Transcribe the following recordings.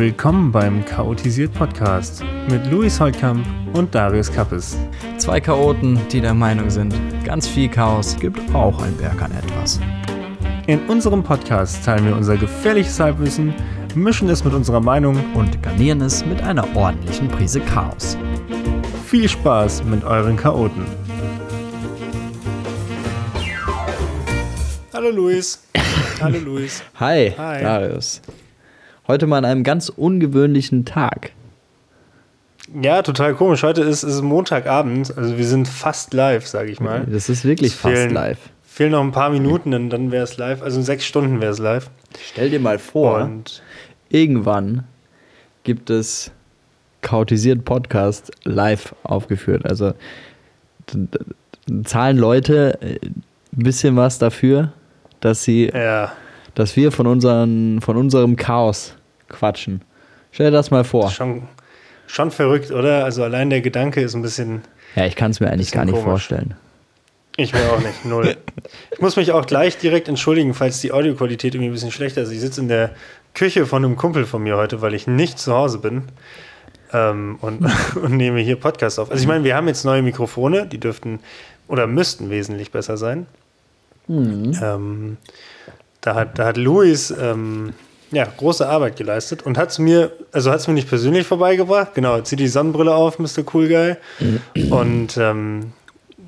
Willkommen beim Chaotisiert Podcast mit Luis Holtkamp und Darius Kappes. Zwei Chaoten, die der Meinung sind, ganz viel Chaos gibt auch ein Berg an etwas. In unserem Podcast teilen wir unser gefährliches Halbwissen, mischen es mit unserer Meinung und garnieren es mit einer ordentlichen Prise Chaos. Viel Spaß mit euren Chaoten. Hallo Luis. Hallo Luis. Hi, Hi. Darius. Heute mal an einem ganz ungewöhnlichen Tag. Ja, total komisch. Heute ist, ist Montagabend, also wir sind fast live, sage ich mal. Das ist wirklich es fast fehlen, live. Fehlen noch ein paar Minuten, dann, dann wäre es live. Also in sechs Stunden wäre es live. Stell dir mal vor, Und irgendwann gibt es Chaotisiert Podcast live aufgeführt. Also zahlen Leute ein bisschen was dafür, dass sie, ja. dass wir von, unseren, von unserem Chaos quatschen. Stell dir das mal vor. Das schon, schon verrückt, oder? Also allein der Gedanke ist ein bisschen. Ja, ich kann es mir eigentlich gar nicht komisch. vorstellen. Ich will auch nicht, null. ich muss mich auch gleich direkt entschuldigen, falls die Audioqualität irgendwie ein bisschen schlechter ist. Ich sitze in der Küche von einem Kumpel von mir heute, weil ich nicht zu Hause bin ähm, und, und nehme hier Podcast auf. Also ich meine, wir haben jetzt neue Mikrofone, die dürften oder müssten wesentlich besser sein. Mhm. Ähm, da, hat, da hat Luis ähm, ja, große Arbeit geleistet und hat es mir, also hat es mir nicht persönlich vorbeigebracht. Genau, zieh die Sonnenbrille auf, Mr. Cool Guy. Mhm. Und ähm,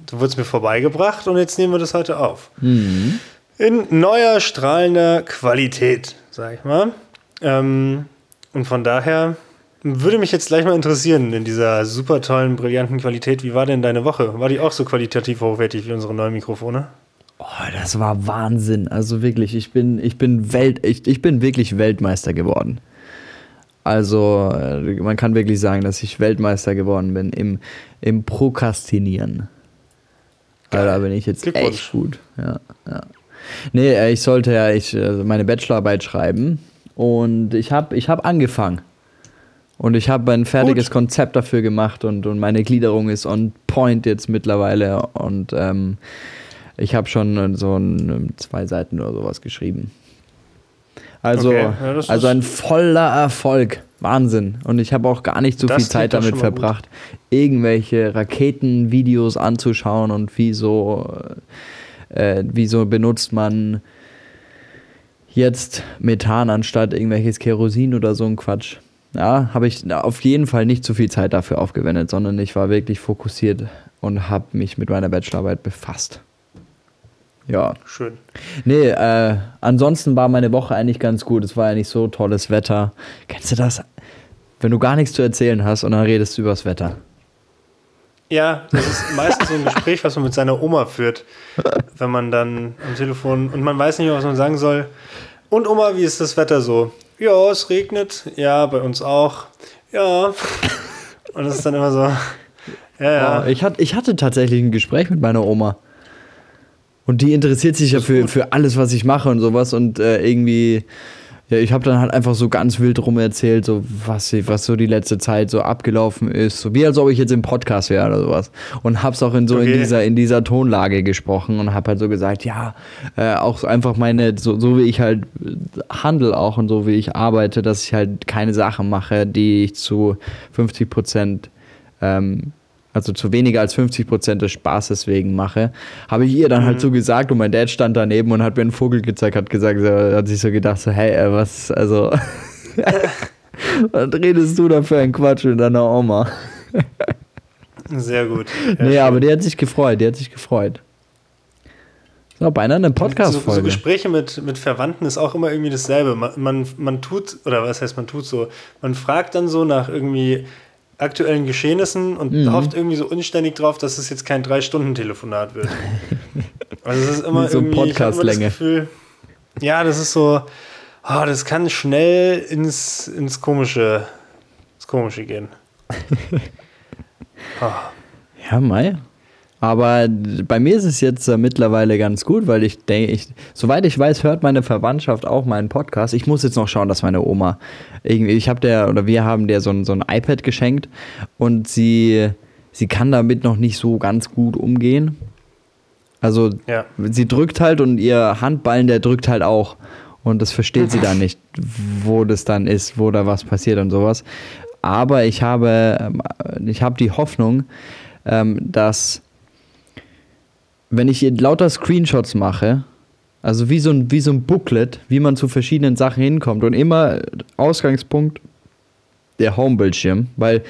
du wurdest mir vorbeigebracht und jetzt nehmen wir das heute auf. Mhm. In neuer, strahlender Qualität, sag ich mal. Ähm, und von daher würde mich jetzt gleich mal interessieren, in dieser super tollen, brillanten Qualität, wie war denn deine Woche? War die auch so qualitativ hochwertig wie unsere neuen Mikrofone? Oh, das war Wahnsinn. Also wirklich, ich bin, ich bin Welt, ich, ich bin wirklich Weltmeister geworden. Also, äh, man kann wirklich sagen, dass ich Weltmeister geworden bin im, im Prokrastinieren. Geil. Da bin ich jetzt echt gut. Ja, ja. Nee, äh, ich sollte ja ich, also meine Bachelorarbeit schreiben und ich habe ich hab angefangen. Und ich habe ein fertiges gut. Konzept dafür gemacht und, und meine Gliederung ist on point jetzt mittlerweile. Und ähm, ich habe schon so ein, zwei Seiten oder sowas geschrieben. Also, okay. ja, also ein voller Erfolg. Wahnsinn. Und ich habe auch gar nicht so das viel Zeit damit verbracht, irgendwelche Raketenvideos anzuschauen und wie so, äh, wie so benutzt man jetzt Methan anstatt irgendwelches Kerosin oder so ein Quatsch. Ja, habe ich auf jeden Fall nicht so viel Zeit dafür aufgewendet, sondern ich war wirklich fokussiert und habe mich mit meiner Bachelorarbeit befasst. Ja. Schön. Nee, äh, ansonsten war meine Woche eigentlich ganz gut. Es war ja nicht so tolles Wetter. Kennst du das? Wenn du gar nichts zu erzählen hast und dann redest du übers Wetter. Ja, das ist meistens so ein Gespräch, was man mit seiner Oma führt, wenn man dann am Telefon und man weiß nicht, was man sagen soll. Und Oma, wie ist das Wetter so? Ja, es regnet. Ja, bei uns auch. Ja. Und es ist dann immer so. Ja, ja. Ich, hatte, ich hatte tatsächlich ein Gespräch mit meiner Oma. Und die interessiert sich ja für, für alles, was ich mache und sowas. Und äh, irgendwie, ja, ich habe dann halt einfach so ganz wild rum erzählt, so was, was so die letzte Zeit so abgelaufen ist. So wie als ob ich jetzt im Podcast wäre oder sowas. Und hab's auch in so okay. in dieser, in dieser Tonlage gesprochen und hab halt so gesagt, ja, äh, auch so einfach meine, so, so wie ich halt handel auch und so wie ich arbeite, dass ich halt keine Sachen mache, die ich zu 50 Prozent ähm, also zu weniger als 50 Prozent des Spaßes wegen mache, habe ich ihr dann halt mhm. halt so gesagt und mein Dad stand daneben und hat mir einen Vogel gezeigt, hat gesagt, so, hat sich so gedacht, so, hey, äh, was, also, was redest du da für ein Quatsch mit deiner Oma? Sehr gut. Ja, nee, schön. aber die hat sich gefreut, die hat sich gefreut. So, beinahe eine Podcast-Folge. So, so, Gespräche mit, mit Verwandten ist auch immer irgendwie dasselbe. Man, man, man tut, oder was heißt man tut so, man fragt dann so nach irgendwie aktuellen Geschehnissen und mhm. hofft irgendwie so unständig drauf, dass es jetzt kein Drei-Stunden-Telefonat wird. also es ist immer so irgendwie Podcast-Länge. Ja, das ist so, oh, das kann schnell ins, ins Komische, ins Komische gehen. oh. Ja, Mai. Aber bei mir ist es jetzt äh, mittlerweile ganz gut, weil ich denke, ich, soweit ich weiß, hört meine Verwandtschaft auch meinen Podcast. Ich muss jetzt noch schauen, dass meine Oma irgendwie, ich habe der, oder wir haben der so ein, so ein iPad geschenkt und sie, sie kann damit noch nicht so ganz gut umgehen. Also ja. sie drückt halt und ihr Handballen, der drückt halt auch. und das versteht sie dann nicht, wo das dann ist, wo da was passiert und sowas. Aber ich habe, ähm, ich habe die Hoffnung, ähm, dass wenn ich lauter Screenshots mache, also wie so, ein, wie so ein Booklet, wie man zu verschiedenen Sachen hinkommt und immer Ausgangspunkt der Homebildschirm, weil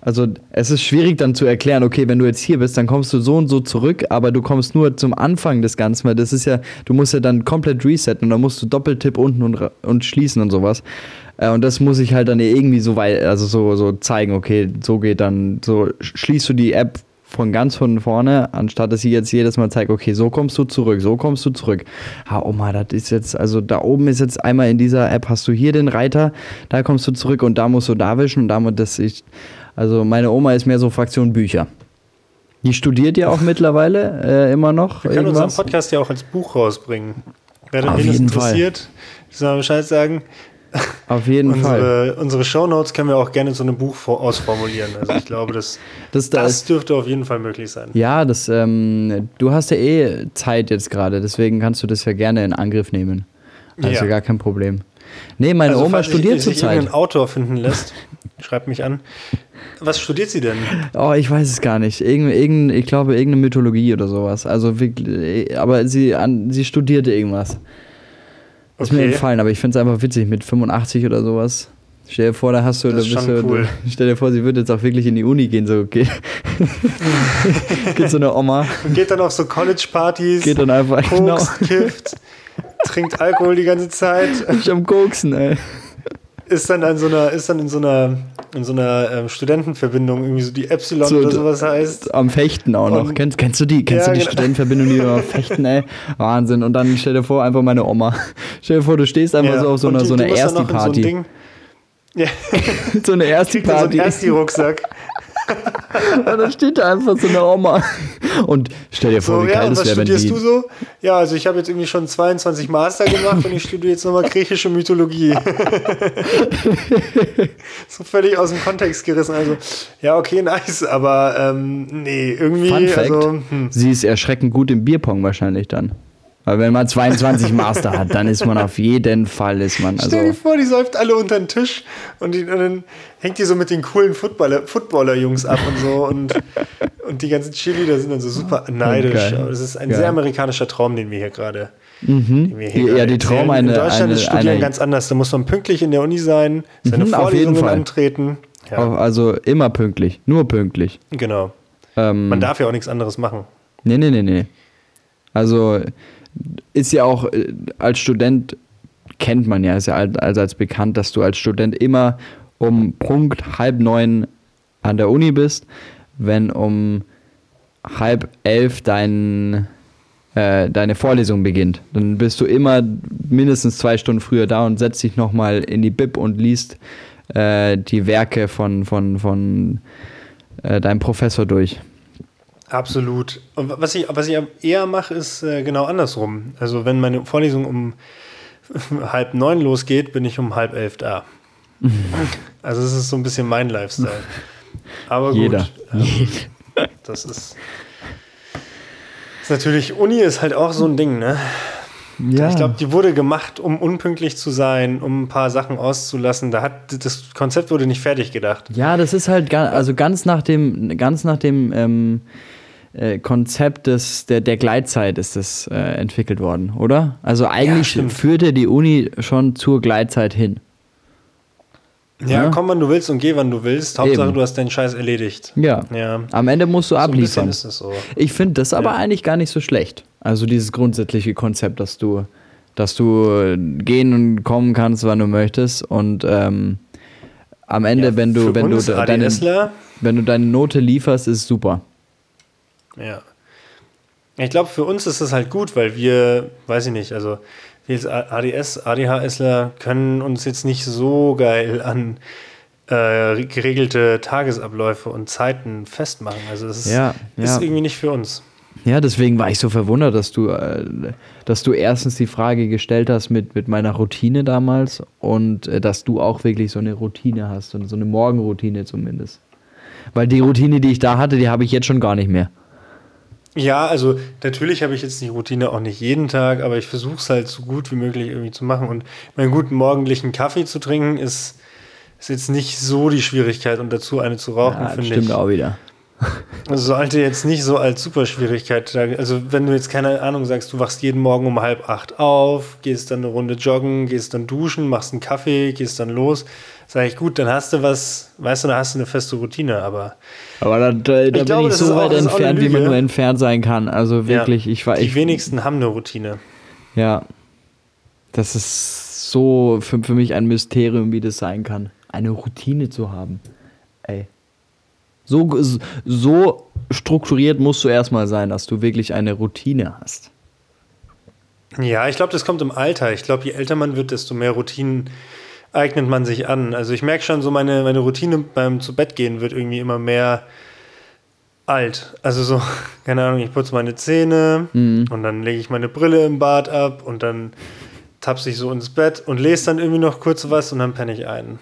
also es ist schwierig dann zu erklären, okay, wenn du jetzt hier bist, dann kommst du so und so zurück, aber du kommst nur zum Anfang des Ganzen, weil das ist ja, du musst ja dann komplett resetten und dann musst du Doppeltipp unten und, und schließen und sowas. Äh, und das muss ich halt dann irgendwie so weit, also so, so zeigen, okay, so geht dann, so schließt du die App von ganz von vorne, anstatt dass sie jetzt jedes Mal zeigt, okay, so kommst du zurück, so kommst du zurück. Ah, Oma, das ist jetzt, also da oben ist jetzt einmal in dieser App, hast du hier den Reiter, da kommst du zurück und da musst du da wischen und damit, das ich, also meine Oma ist mehr so Fraktion Bücher. Die studiert ja auch mittlerweile äh, immer noch. Wir können irgendwas. unseren Podcast ja auch als Buch rausbringen. Wer das interessiert, soll Bescheid sagen. Auf jeden unsere, Fall. Unsere Shownotes können wir auch gerne zu einem Buch ausformulieren. Also ich glaube, das, das, das dürfte auf jeden Fall möglich sein. Ja, das, ähm, du hast ja eh Zeit jetzt gerade, deswegen kannst du das ja gerne in Angriff nehmen. Also ja. gar kein Problem. Nee, meine also, Oma studiert zurzeit. Wenn ein Autor finden lässt, schreibt mich an. Was studiert sie denn? Oh, ich weiß es gar nicht. Irgend, irgend, ich glaube, irgendeine Mythologie oder sowas. Also, aber sie, an, sie studierte irgendwas. Okay. Ist mir entfallen, aber ich finde es einfach witzig mit 85 oder sowas. Stell dir vor, da hast du, da bist du, cool. stell dir vor, sie würde jetzt auch wirklich in die Uni gehen, so okay. geht so eine Oma. Und geht dann auf so College-Partys, geht dann einfach, Koks, genau. kifft, trinkt Alkohol die ganze Zeit. Ich am Koksen, ey ist dann an so einer, ist dann in so einer, in so einer ähm, Studentenverbindung irgendwie so die Epsilon so, oder sowas heißt. Am Fechten auch noch. kennst, kennst du die, kennst ja, du die genau. Studentenverbindung, die über Fechten, ey? Wahnsinn. Und dann stell dir vor, einfach meine Oma. Stell dir vor, du stehst einfach ja. so auf so einer, so einer Ersti-Party. So, ja. so eine Ersti-Party. So ein Ersti-Rucksack. Und dann steht da einfach so eine Oma. Und stell dir vor, so, wie geil ja, das wäre, wenn studierst du so? Ja, also ich habe jetzt irgendwie schon 22 Master gemacht und ich studiere jetzt nochmal griechische Mythologie. so völlig aus dem Kontext gerissen. Also, ja, okay, nice, aber ähm, nee, irgendwie... Fun Fact, also, hm. sie ist erschreckend gut im Bierpong wahrscheinlich dann. Weil wenn man 22 Master hat, dann ist man auf jeden Fall, ist man. Also Stell dir vor, die säuft alle unter den Tisch und, die, und dann hängt die so mit den coolen Footballer, Footballer-Jungs ab und so und, und die ganzen Chili, da sind dann so super neidisch. Geil. Das ist ein Geil. sehr amerikanischer Traum, den wir hier gerade. Mhm. ja, die Traum eine. In Deutschland eine, ist Studieren eine, ganz anders. Da muss man pünktlich in der Uni sein, seine mhm, Vorlesungen antreten. Ja. Also immer pünktlich, nur pünktlich. Genau. Ähm, man darf ja auch nichts anderes machen. Nee, nee, nee, nee. Also ist ja auch äh, als Student kennt man ja, ist ja allseits bekannt, dass du als Student immer um Punkt halb neun an der Uni bist, wenn um halb elf dein, äh, deine Vorlesung beginnt. Dann bist du immer mindestens zwei Stunden früher da und setzt dich nochmal in die Bib und liest äh, die Werke von, von, von äh, deinem Professor durch. Absolut. Und was ich, was ich eher mache, ist äh, genau andersrum. Also wenn meine Vorlesung um halb neun losgeht, bin ich um halb elf da. also es ist so ein bisschen mein Lifestyle. Aber Jeder. gut. Ähm, das ist, ist natürlich, Uni ist halt auch so ein Ding, ne? Ja. Ich glaube, die wurde gemacht, um unpünktlich zu sein, um ein paar Sachen auszulassen. Da hat das Konzept wurde nicht fertig gedacht. Ja, das ist halt also ganz nach dem, ganz nach dem ähm, äh, Konzept des, der, der Gleitzeit ist das äh, entwickelt worden, oder? Also eigentlich ja, führte die Uni schon zur Gleitzeit hin. Ja, ja, komm, wann du willst und geh, wann du willst. Hauptsache, Eben. du hast deinen Scheiß erledigt. Ja. ja. Am Ende musst du so abliefern. Ist es so. Ich finde das aber eigentlich gar nicht so schlecht. Also dieses grundsätzliche Konzept, dass du, dass du gehen und kommen kannst, wann du möchtest. Und ähm, am Ende, wenn du, wenn du deine, wenn du deine Note lieferst, ist super. Ja. Ich glaube, für uns ist das halt gut, weil wir, weiß ich nicht, also wir als ADS, ADHSler können uns jetzt nicht so geil an äh, geregelte Tagesabläufe und Zeiten festmachen. Also das ist, ja, ja. ist irgendwie nicht für uns. Ja, deswegen war ich so verwundert, dass du, äh, dass du erstens die Frage gestellt hast mit, mit meiner Routine damals und äh, dass du auch wirklich so eine Routine hast und so eine Morgenroutine zumindest. Weil die Routine, die ich da hatte, die habe ich jetzt schon gar nicht mehr. Ja, also natürlich habe ich jetzt die Routine auch nicht jeden Tag, aber ich versuche es halt so gut wie möglich irgendwie zu machen. Und meinen guten morgendlichen Kaffee zu trinken ist, ist jetzt nicht so die Schwierigkeit und dazu eine zu rauchen, Ja, finde stimmt ich. auch wieder. Sollte jetzt nicht so als Superschwierigkeit. sagen. Also wenn du jetzt keine Ahnung sagst, du wachst jeden Morgen um halb acht auf, gehst dann eine Runde joggen, gehst dann duschen, machst einen Kaffee, gehst dann los, sage ich gut, dann hast du was, weißt du, dann hast du eine feste Routine. Aber Aber da, da, da bin glaube, ich das so weit auch entfernt, wie man nur entfernt sein kann. Also wirklich, ja, ich war die ich, wenigsten haben eine Routine. Ja. Das ist so für, für mich ein Mysterium, wie das sein kann. Eine Routine zu haben. Ey. So, so strukturiert musst du erstmal sein, dass du wirklich eine Routine hast. Ja, ich glaube, das kommt im Alter. Ich glaube, je älter man wird, desto mehr Routinen eignet man sich an. Also ich merke schon, so meine, meine Routine beim zu Bett gehen wird irgendwie immer mehr alt. Also so, keine Ahnung, ich putze meine Zähne Mhm. und dann lege ich meine Brille im Bad ab und dann tapse ich so ins Bett und lese dann irgendwie noch kurz was und dann penne ich ein.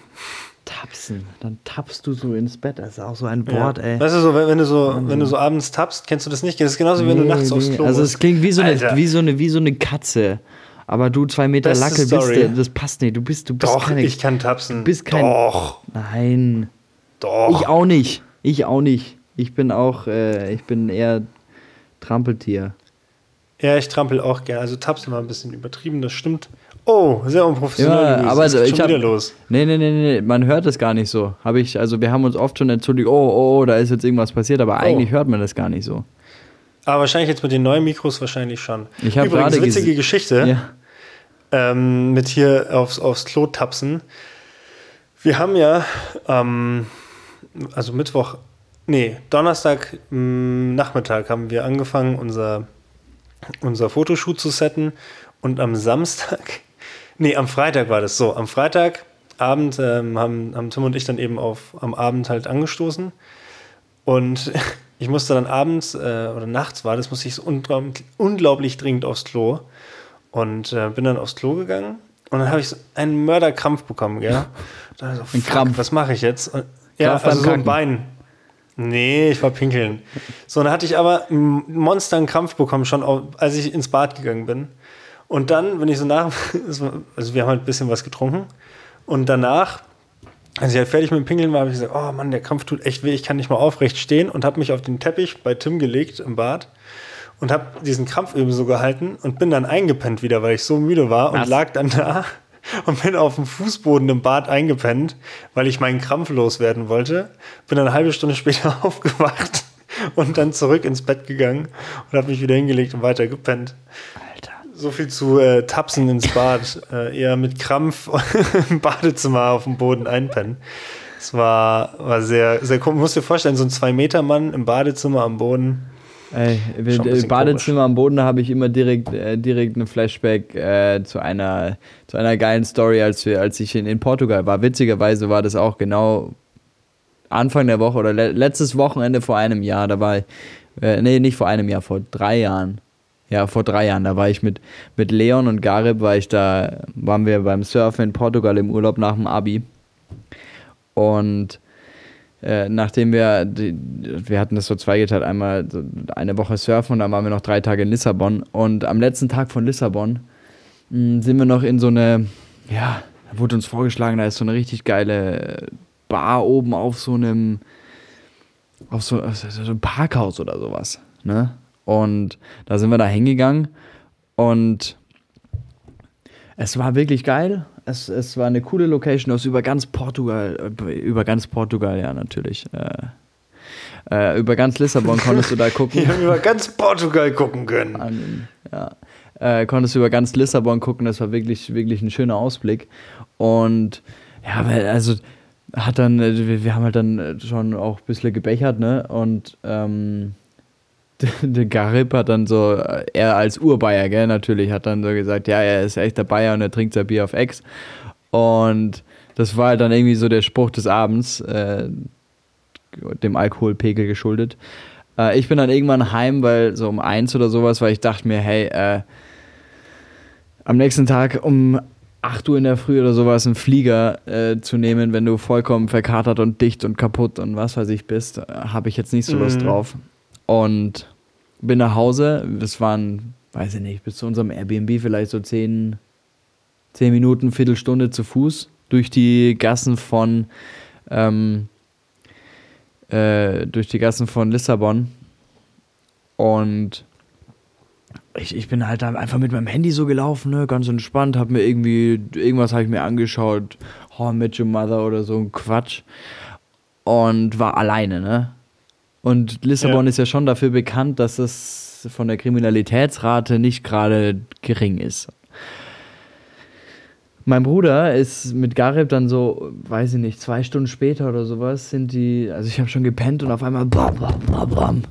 Tapsen. Dann tappst du so ins Bett. Das ist auch so ein Wort, ja. ey. Weißt du so, wenn, wenn du so, wenn du so abends tappst, kennst du das nicht? Das ist genauso wie wenn du Nee, nachts aufs nee. Klo Also es klingt wie so, eine, wie, so eine, wie so eine Katze. Aber du zwei Meter Beste Lacke Story. bist, du- das passt nicht. Du bist, du bist Doch, keine. ich kann tapsen. bist kein- Doch, Nein. doch. Ich auch nicht. Ich auch nicht. Ich bin auch, äh, ich bin eher Trampeltier. Ja, ich trampel auch gerne. Also tapsen war ein bisschen übertrieben, das stimmt. Oh, sehr unprofessionell. Ja, aber ist ich schon hab, wieder los. Nee, nee, nee, nee, man hört es gar nicht so. Habe ich, also wir haben uns oft schon entschuldigt, oh, oh, oh, da ist jetzt irgendwas passiert, aber eigentlich hört man das gar nicht so. Aber wahrscheinlich jetzt mit den neuen Mikros wahrscheinlich schon. Ich hab Übrigens, gerade witzige Geschichte Ja. ähm, mit hier aufs, aufs Klo tapsen. Wir haben ja ähm, also Mittwoch, nee, Donnerstag mh, Nachmittag haben wir angefangen, unser, unser Fotoshoot zu setten. Und am Samstag, nee, am Freitag war das so. Am Freitagabend ähm, haben, haben Tim und ich dann eben auf, am Abend halt angestoßen. Und ich musste dann abends äh, oder nachts war das, musste ich so unglaublich, dringend aufs Klo. Und äh, bin dann aufs Klo gegangen. Und dann habe ich so einen Mörderkrampf bekommen, dann so, fuck, Krampf. was mache ich jetzt? Und, ja, Krampf also so ein. Bein. Nee, ich war pinkeln. So, dann hatte ich aber einen Monster einen Krampf bekommen, schon als ich ins Bad gegangen bin. Und dann, wenn ich so nach, also wir haben halt ein bisschen was getrunken. Und danach, als ich halt fertig mit dem Pinkeln war, habe ich gesagt, oh Mann, der Krampf tut echt weh, ich kann nicht mal aufrecht stehen und habe mich auf den Teppich bei Tim gelegt im Bad und habe diesen Krampf eben so gehalten und bin dann eingepennt wieder, weil ich so müde war und Was? lag dann da und bin auf dem Fußboden im Bad eingepennt, weil ich meinen Krampf loswerden wollte. Bin dann eine halbe Stunde später aufgewacht und dann zurück ins Bett gegangen und habe mich wieder hingelegt und weiter gepennt. So viel zu äh, Tapsen ins Bad. äh, eher mit Krampf im Badezimmer auf dem Boden einpennen. Es war, war sehr, sehr komisch. Musst dir vorstellen, so ein Zwei-Meter-Mann im Badezimmer am Boden. Ey, Badezimmer am Boden, da habe ich immer direkt, äh, direkt eine Flashback äh, zu, einer, zu einer geilen Story, als, wir, als ich in, in Portugal war. Witzigerweise war das auch genau Anfang der Woche oder le letztes Wochenende vor einem Jahr. Da war ich, äh, nee, nicht vor einem Jahr, vor drei Jahren. Ja, vor drei Jahren, da war ich mit, mit Leon und Garib, war ich da, waren wir beim Surfen in Portugal im Urlaub nach dem Abi. Und äh, nachdem wir, die, wir hatten das so zweigeteilt, einmal eine Woche surfen und dann waren wir noch drei Tage in Lissabon. Und am letzten Tag von Lissabon mh, sind wir noch in so eine, ja, da wurde uns vorgeschlagen, da ist so eine richtig geile Bar oben auf so einem, auf so, auf so einem Parkhaus oder sowas. Ne? Und da sind wir da hingegangen und es war wirklich geil. Es, es war eine coole Location aus über ganz Portugal, äh, über ganz Portugal, ja, natürlich. Äh, äh, über ganz Lissabon konntest du da gucken. Wir haben über ganz Portugal gucken können. An, ja, äh, konntest du über ganz Lissabon gucken. Das war wirklich, wirklich ein schöner Ausblick. Und ja, weil, also hat dann, äh, wir, wir haben halt dann äh, schon auch ein bisschen gebechert, ne? Und ähm, der Garib hat dann so, er als Urbayer, gell, natürlich, hat dann so gesagt, ja, er ist echter Bayer und er trinkt sein Bier auf Ex. Und das war halt dann irgendwie so der Spruch des Abends, äh, dem Alkoholpegel geschuldet. Äh, ich bin dann irgendwann heim, weil so um eins oder sowas, weil ich dachte mir, hey, äh, am nächsten Tag um 8 Uhr in der Früh oder sowas einen Flieger äh, zu nehmen, wenn du vollkommen verkatert und dicht und kaputt und was weiß ich bist, äh, habe ich jetzt nicht so Lust Mhm. drauf. Und bin nach Hause, das waren, weiß ich nicht, bis zu unserem Airbnb vielleicht so zehn, zehn Minuten, Viertelstunde zu Fuß durch die Gassen von ähm, äh, durch die Gassen von Lissabon. Und ich, ich bin halt einfach mit meinem Handy so gelaufen, ne, ganz entspannt, hab mir irgendwie, irgendwas habe ich mir angeschaut, How I Met Your Mother oder so ein Quatsch. Und war alleine, ne? Und Lissabon ja. ist ja schon dafür bekannt, dass es von der Kriminalitätsrate nicht gerade gering ist. Mein Bruder ist mit Garib dann so, weiß ich nicht, zwei Stunden später oder sowas, sind die, also ich habe schon gepennt und auf einmal bam, bam, bam, bam,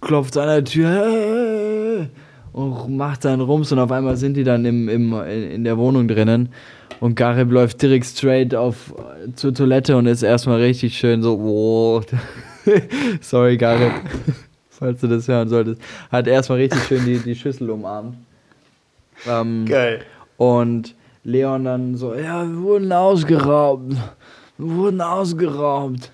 klopft an der Tür und macht seinen Rums und auf einmal sind die dann im, im, in der Wohnung drinnen und Garib läuft direkt straight auf zur Toilette und ist erstmal richtig schön so, oh. sorry Garib, falls du das hören solltest, hat erstmal richtig schön die, die Schüssel umarmt. Ähm, Geil. Und Leon dann so, ja, wir wurden ausgeraubt. Wir wurden ausgeraubt.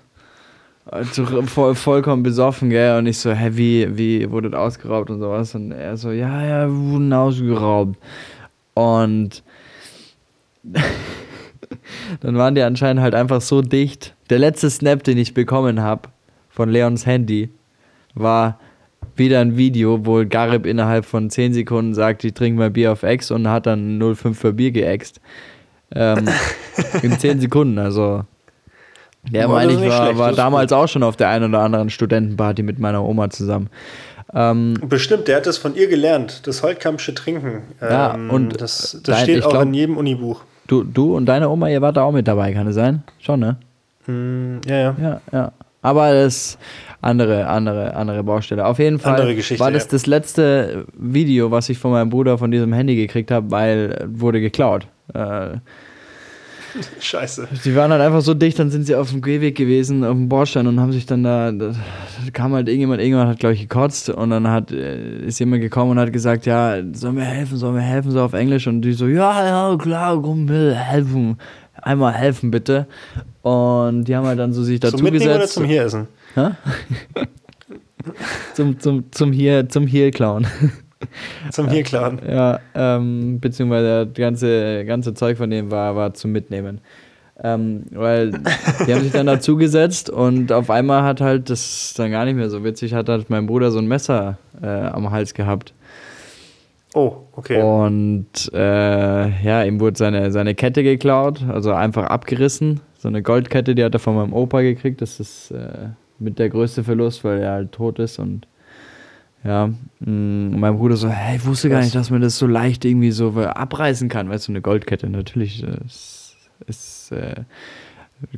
Also voll, vollkommen besoffen, gell? Und ich so, hä, wie, wie wurdet ausgeraubt und sowas? Und er so, ja, ja, wir wurden ausgeraubt. Und dann waren die anscheinend halt einfach so dicht. Der letzte Snap, den ich bekommen habe von Leons Handy, war, wieder ein Video, wo Garib innerhalb von 10 Sekunden sagt, ich trinke mal Bier auf Ex und hat dann 0,5 für Bier geäxt. Ähm, in 10 Sekunden, also. Der meine ich war, war damals auch schon auf der einen oder anderen Studentenparty mit meiner Oma zusammen. Ähm, Bestimmt, der hat das von ihr gelernt, das Holtkampsche Trinken. Ja, ähm, und das, das dein, steht auch glaub, in jedem Unibuch. Du, du und deine Oma, ihr wart da auch mit dabei, kann es sein? Schon, ne? Mm, ja, ja. Ja, ja. Aber das andere, andere, andere Baustelle. Auf jeden Fall war das ja. das letzte Video, was ich von meinem Bruder von diesem Handy gekriegt habe, weil wurde geklaut. Äh, Scheiße. Die waren halt einfach so dicht, dann sind sie auf dem Gehweg gewesen, auf dem Bordstein und haben sich dann da, da kam halt irgendjemand, irgendjemand hat glaube ich gekotzt und dann hat, äh, ist jemand gekommen und hat gesagt, ja, sollen wir helfen, sollen wir helfen, so auf Englisch und die so, ja, ja, klar, komm, helfen, einmal helfen bitte und die haben halt dann so sich dazu zum gesetzt. oder zum hier essen? zum, zum, zum hier, zum hier klauen. Zum hier klauen. Ja, ähm, beziehungsweise das ganze, ganze Zeug von dem war, war zum Mitnehmen. Ähm, weil die haben sich dann dazugesetzt und auf einmal hat halt, das ist dann gar nicht mehr so witzig, hat halt mein Bruder so ein Messer äh, am Hals gehabt. Oh, okay. Und äh, ja, ihm wurde seine, seine Kette geklaut, also einfach abgerissen. So eine Goldkette, die hat er von meinem Opa gekriegt. Das ist äh, mit der größte Verlust, weil er halt tot ist und ja, mm, mein Bruder so, hey, ich wusste gar nicht, dass man das so leicht irgendwie so abreißen kann, weißt du, eine Goldkette, natürlich ist, ist äh,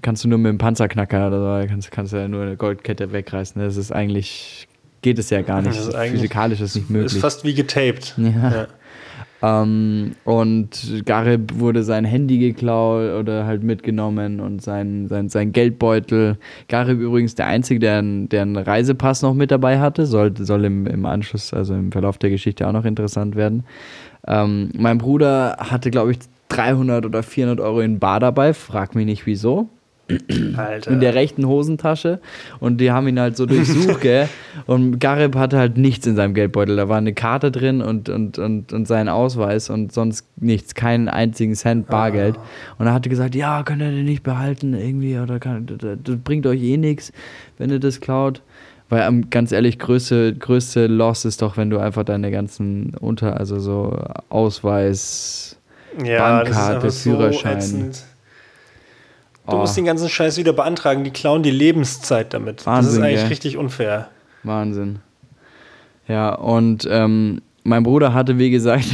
kannst du nur mit einem Panzerknacker oder so, kannst, kannst du ja nur eine Goldkette wegreißen, das ist eigentlich, geht es ja gar nicht, ist physikalisch ist nicht möglich. Ist fast wie getaped. Ja. ja. Ähm, und Garib wurde sein Handy geklaut oder halt mitgenommen und sein, sein, sein Geldbeutel. Garib übrigens der Einzige, der, der einen Reisepass noch mit dabei hatte, soll, soll im, im Anschluss, also im Verlauf der Geschichte auch noch interessant werden. Ähm, mein Bruder hatte, glaube ich, 300 oder 400 Euro in Bar dabei, frag mich nicht wieso. Alter. in der rechten Hosentasche und die haben ihn halt so durchsucht, gell? Und Garib hatte halt nichts in seinem Geldbeutel. Da war eine Karte drin und, und, und, und sein Ausweis und sonst nichts, keinen einzigen Cent Bargeld. Ah. Und er hatte gesagt, ja, könnt ihr den nicht behalten irgendwie oder kann, das, das bringt euch eh nichts, wenn ihr das klaut. Weil ähm, ganz ehrlich, größte, größte Loss ist doch, wenn du einfach deine ganzen Unter, also so Ausweis, ja, Bankkarte, Führerschein. So Du oh. musst den ganzen Scheiß wieder beantragen. Die klauen die Lebenszeit damit. Wahnsinn, das ist eigentlich gell? richtig unfair. Wahnsinn. Ja, und ähm, mein Bruder hatte, wie gesagt,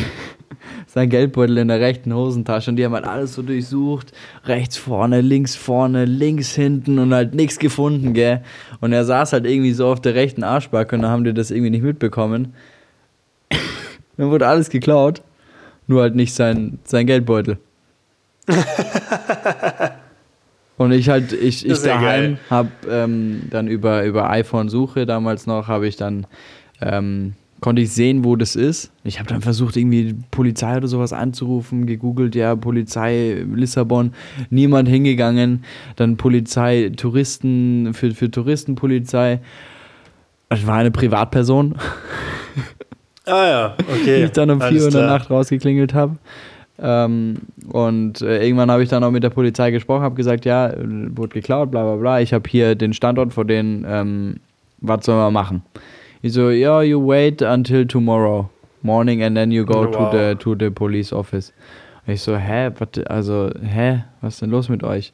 sein Geldbeutel in der rechten Hosentasche und die haben halt alles so durchsucht. Rechts vorne, links vorne, links hinten und halt nichts gefunden, gell. Und er saß halt irgendwie so auf der rechten Arschbacke und dann haben die das irgendwie nicht mitbekommen. dann wurde alles geklaut, nur halt nicht sein, sein Geldbeutel. Und ich halt, ich, ich daheim habe ähm, dann über, über iPhone-Suche damals noch, habe ich dann, ähm, konnte ich sehen, wo das ist. Ich habe dann versucht, irgendwie Polizei oder sowas anzurufen, gegoogelt, ja, Polizei Lissabon, niemand hingegangen. Dann Polizei, Touristen, für, für Touristenpolizei. Es war eine Privatperson. Ah ja, okay. die ich dann um Alles 4 Uhr in der. Nacht rausgeklingelt habe. Ähm, und äh, irgendwann habe ich dann auch mit der Polizei gesprochen, habe gesagt, ja, wurde geklaut, bla bla bla. Ich habe hier den Standort vor denen, ähm, was sollen wir machen? Ich so, ja, you wait until tomorrow morning and then you go to Wow. the to the police office. Und ich so, hä, wat, also, hä, was ist denn los mit euch?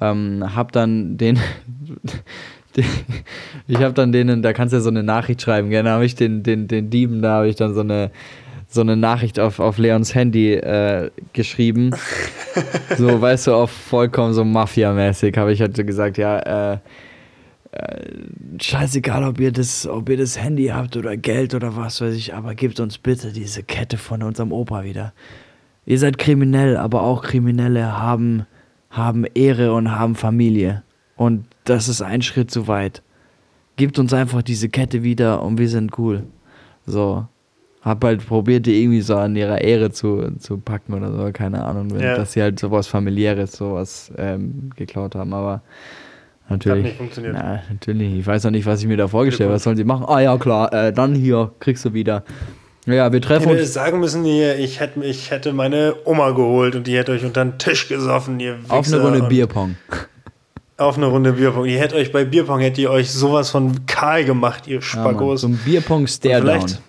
Ähm, hab dann den, den ich habe dann denen, da kannst du ja so eine Nachricht schreiben, gerne habe ich den, den, den Dieben, da habe ich dann so eine, so eine Nachricht auf, auf Leons Handy äh, geschrieben. so, weißt du, auf vollkommen so Mafia-mäßig habe ich halt so gesagt, ja, äh, äh, scheißegal, ob ihr, das, ob ihr das Handy habt oder Geld oder was weiß ich, aber gebt uns bitte diese Kette von unserem Opa wieder. Ihr seid kriminell, aber auch Kriminelle haben, haben Ehre und haben Familie. Und das ist ein Schritt zu weit. Gebt uns einfach diese Kette wieder und wir sind cool. So. Hab halt probiert, die irgendwie so an ihrer Ehre zu, zu packen oder so, keine Ahnung, Ja. dass sie halt sowas familiäres, sowas ähm, geklaut haben, aber natürlich. nicht funktioniert. Na, natürlich. Ich weiß noch nicht, was ich mir da vorgestellt habe. Was sollen sie machen? Ah ja, klar, äh, dann hier kriegst du wieder. Ja, wir treffen Hätte uns sagen müssen, ihr, ich hätte, ich hätte meine Oma geholt und die hätte euch unter den Tisch gesoffen, ihr auf eine Wichser, Runde und- Bierpong. Auf eine Runde Bierpong. Ihr hättet euch bei Bierpong, hättet ihr euch sowas von kahl gemacht, ihr Ja, Mann, Spagos. so ein Bierpong Stare Down. Vielleicht-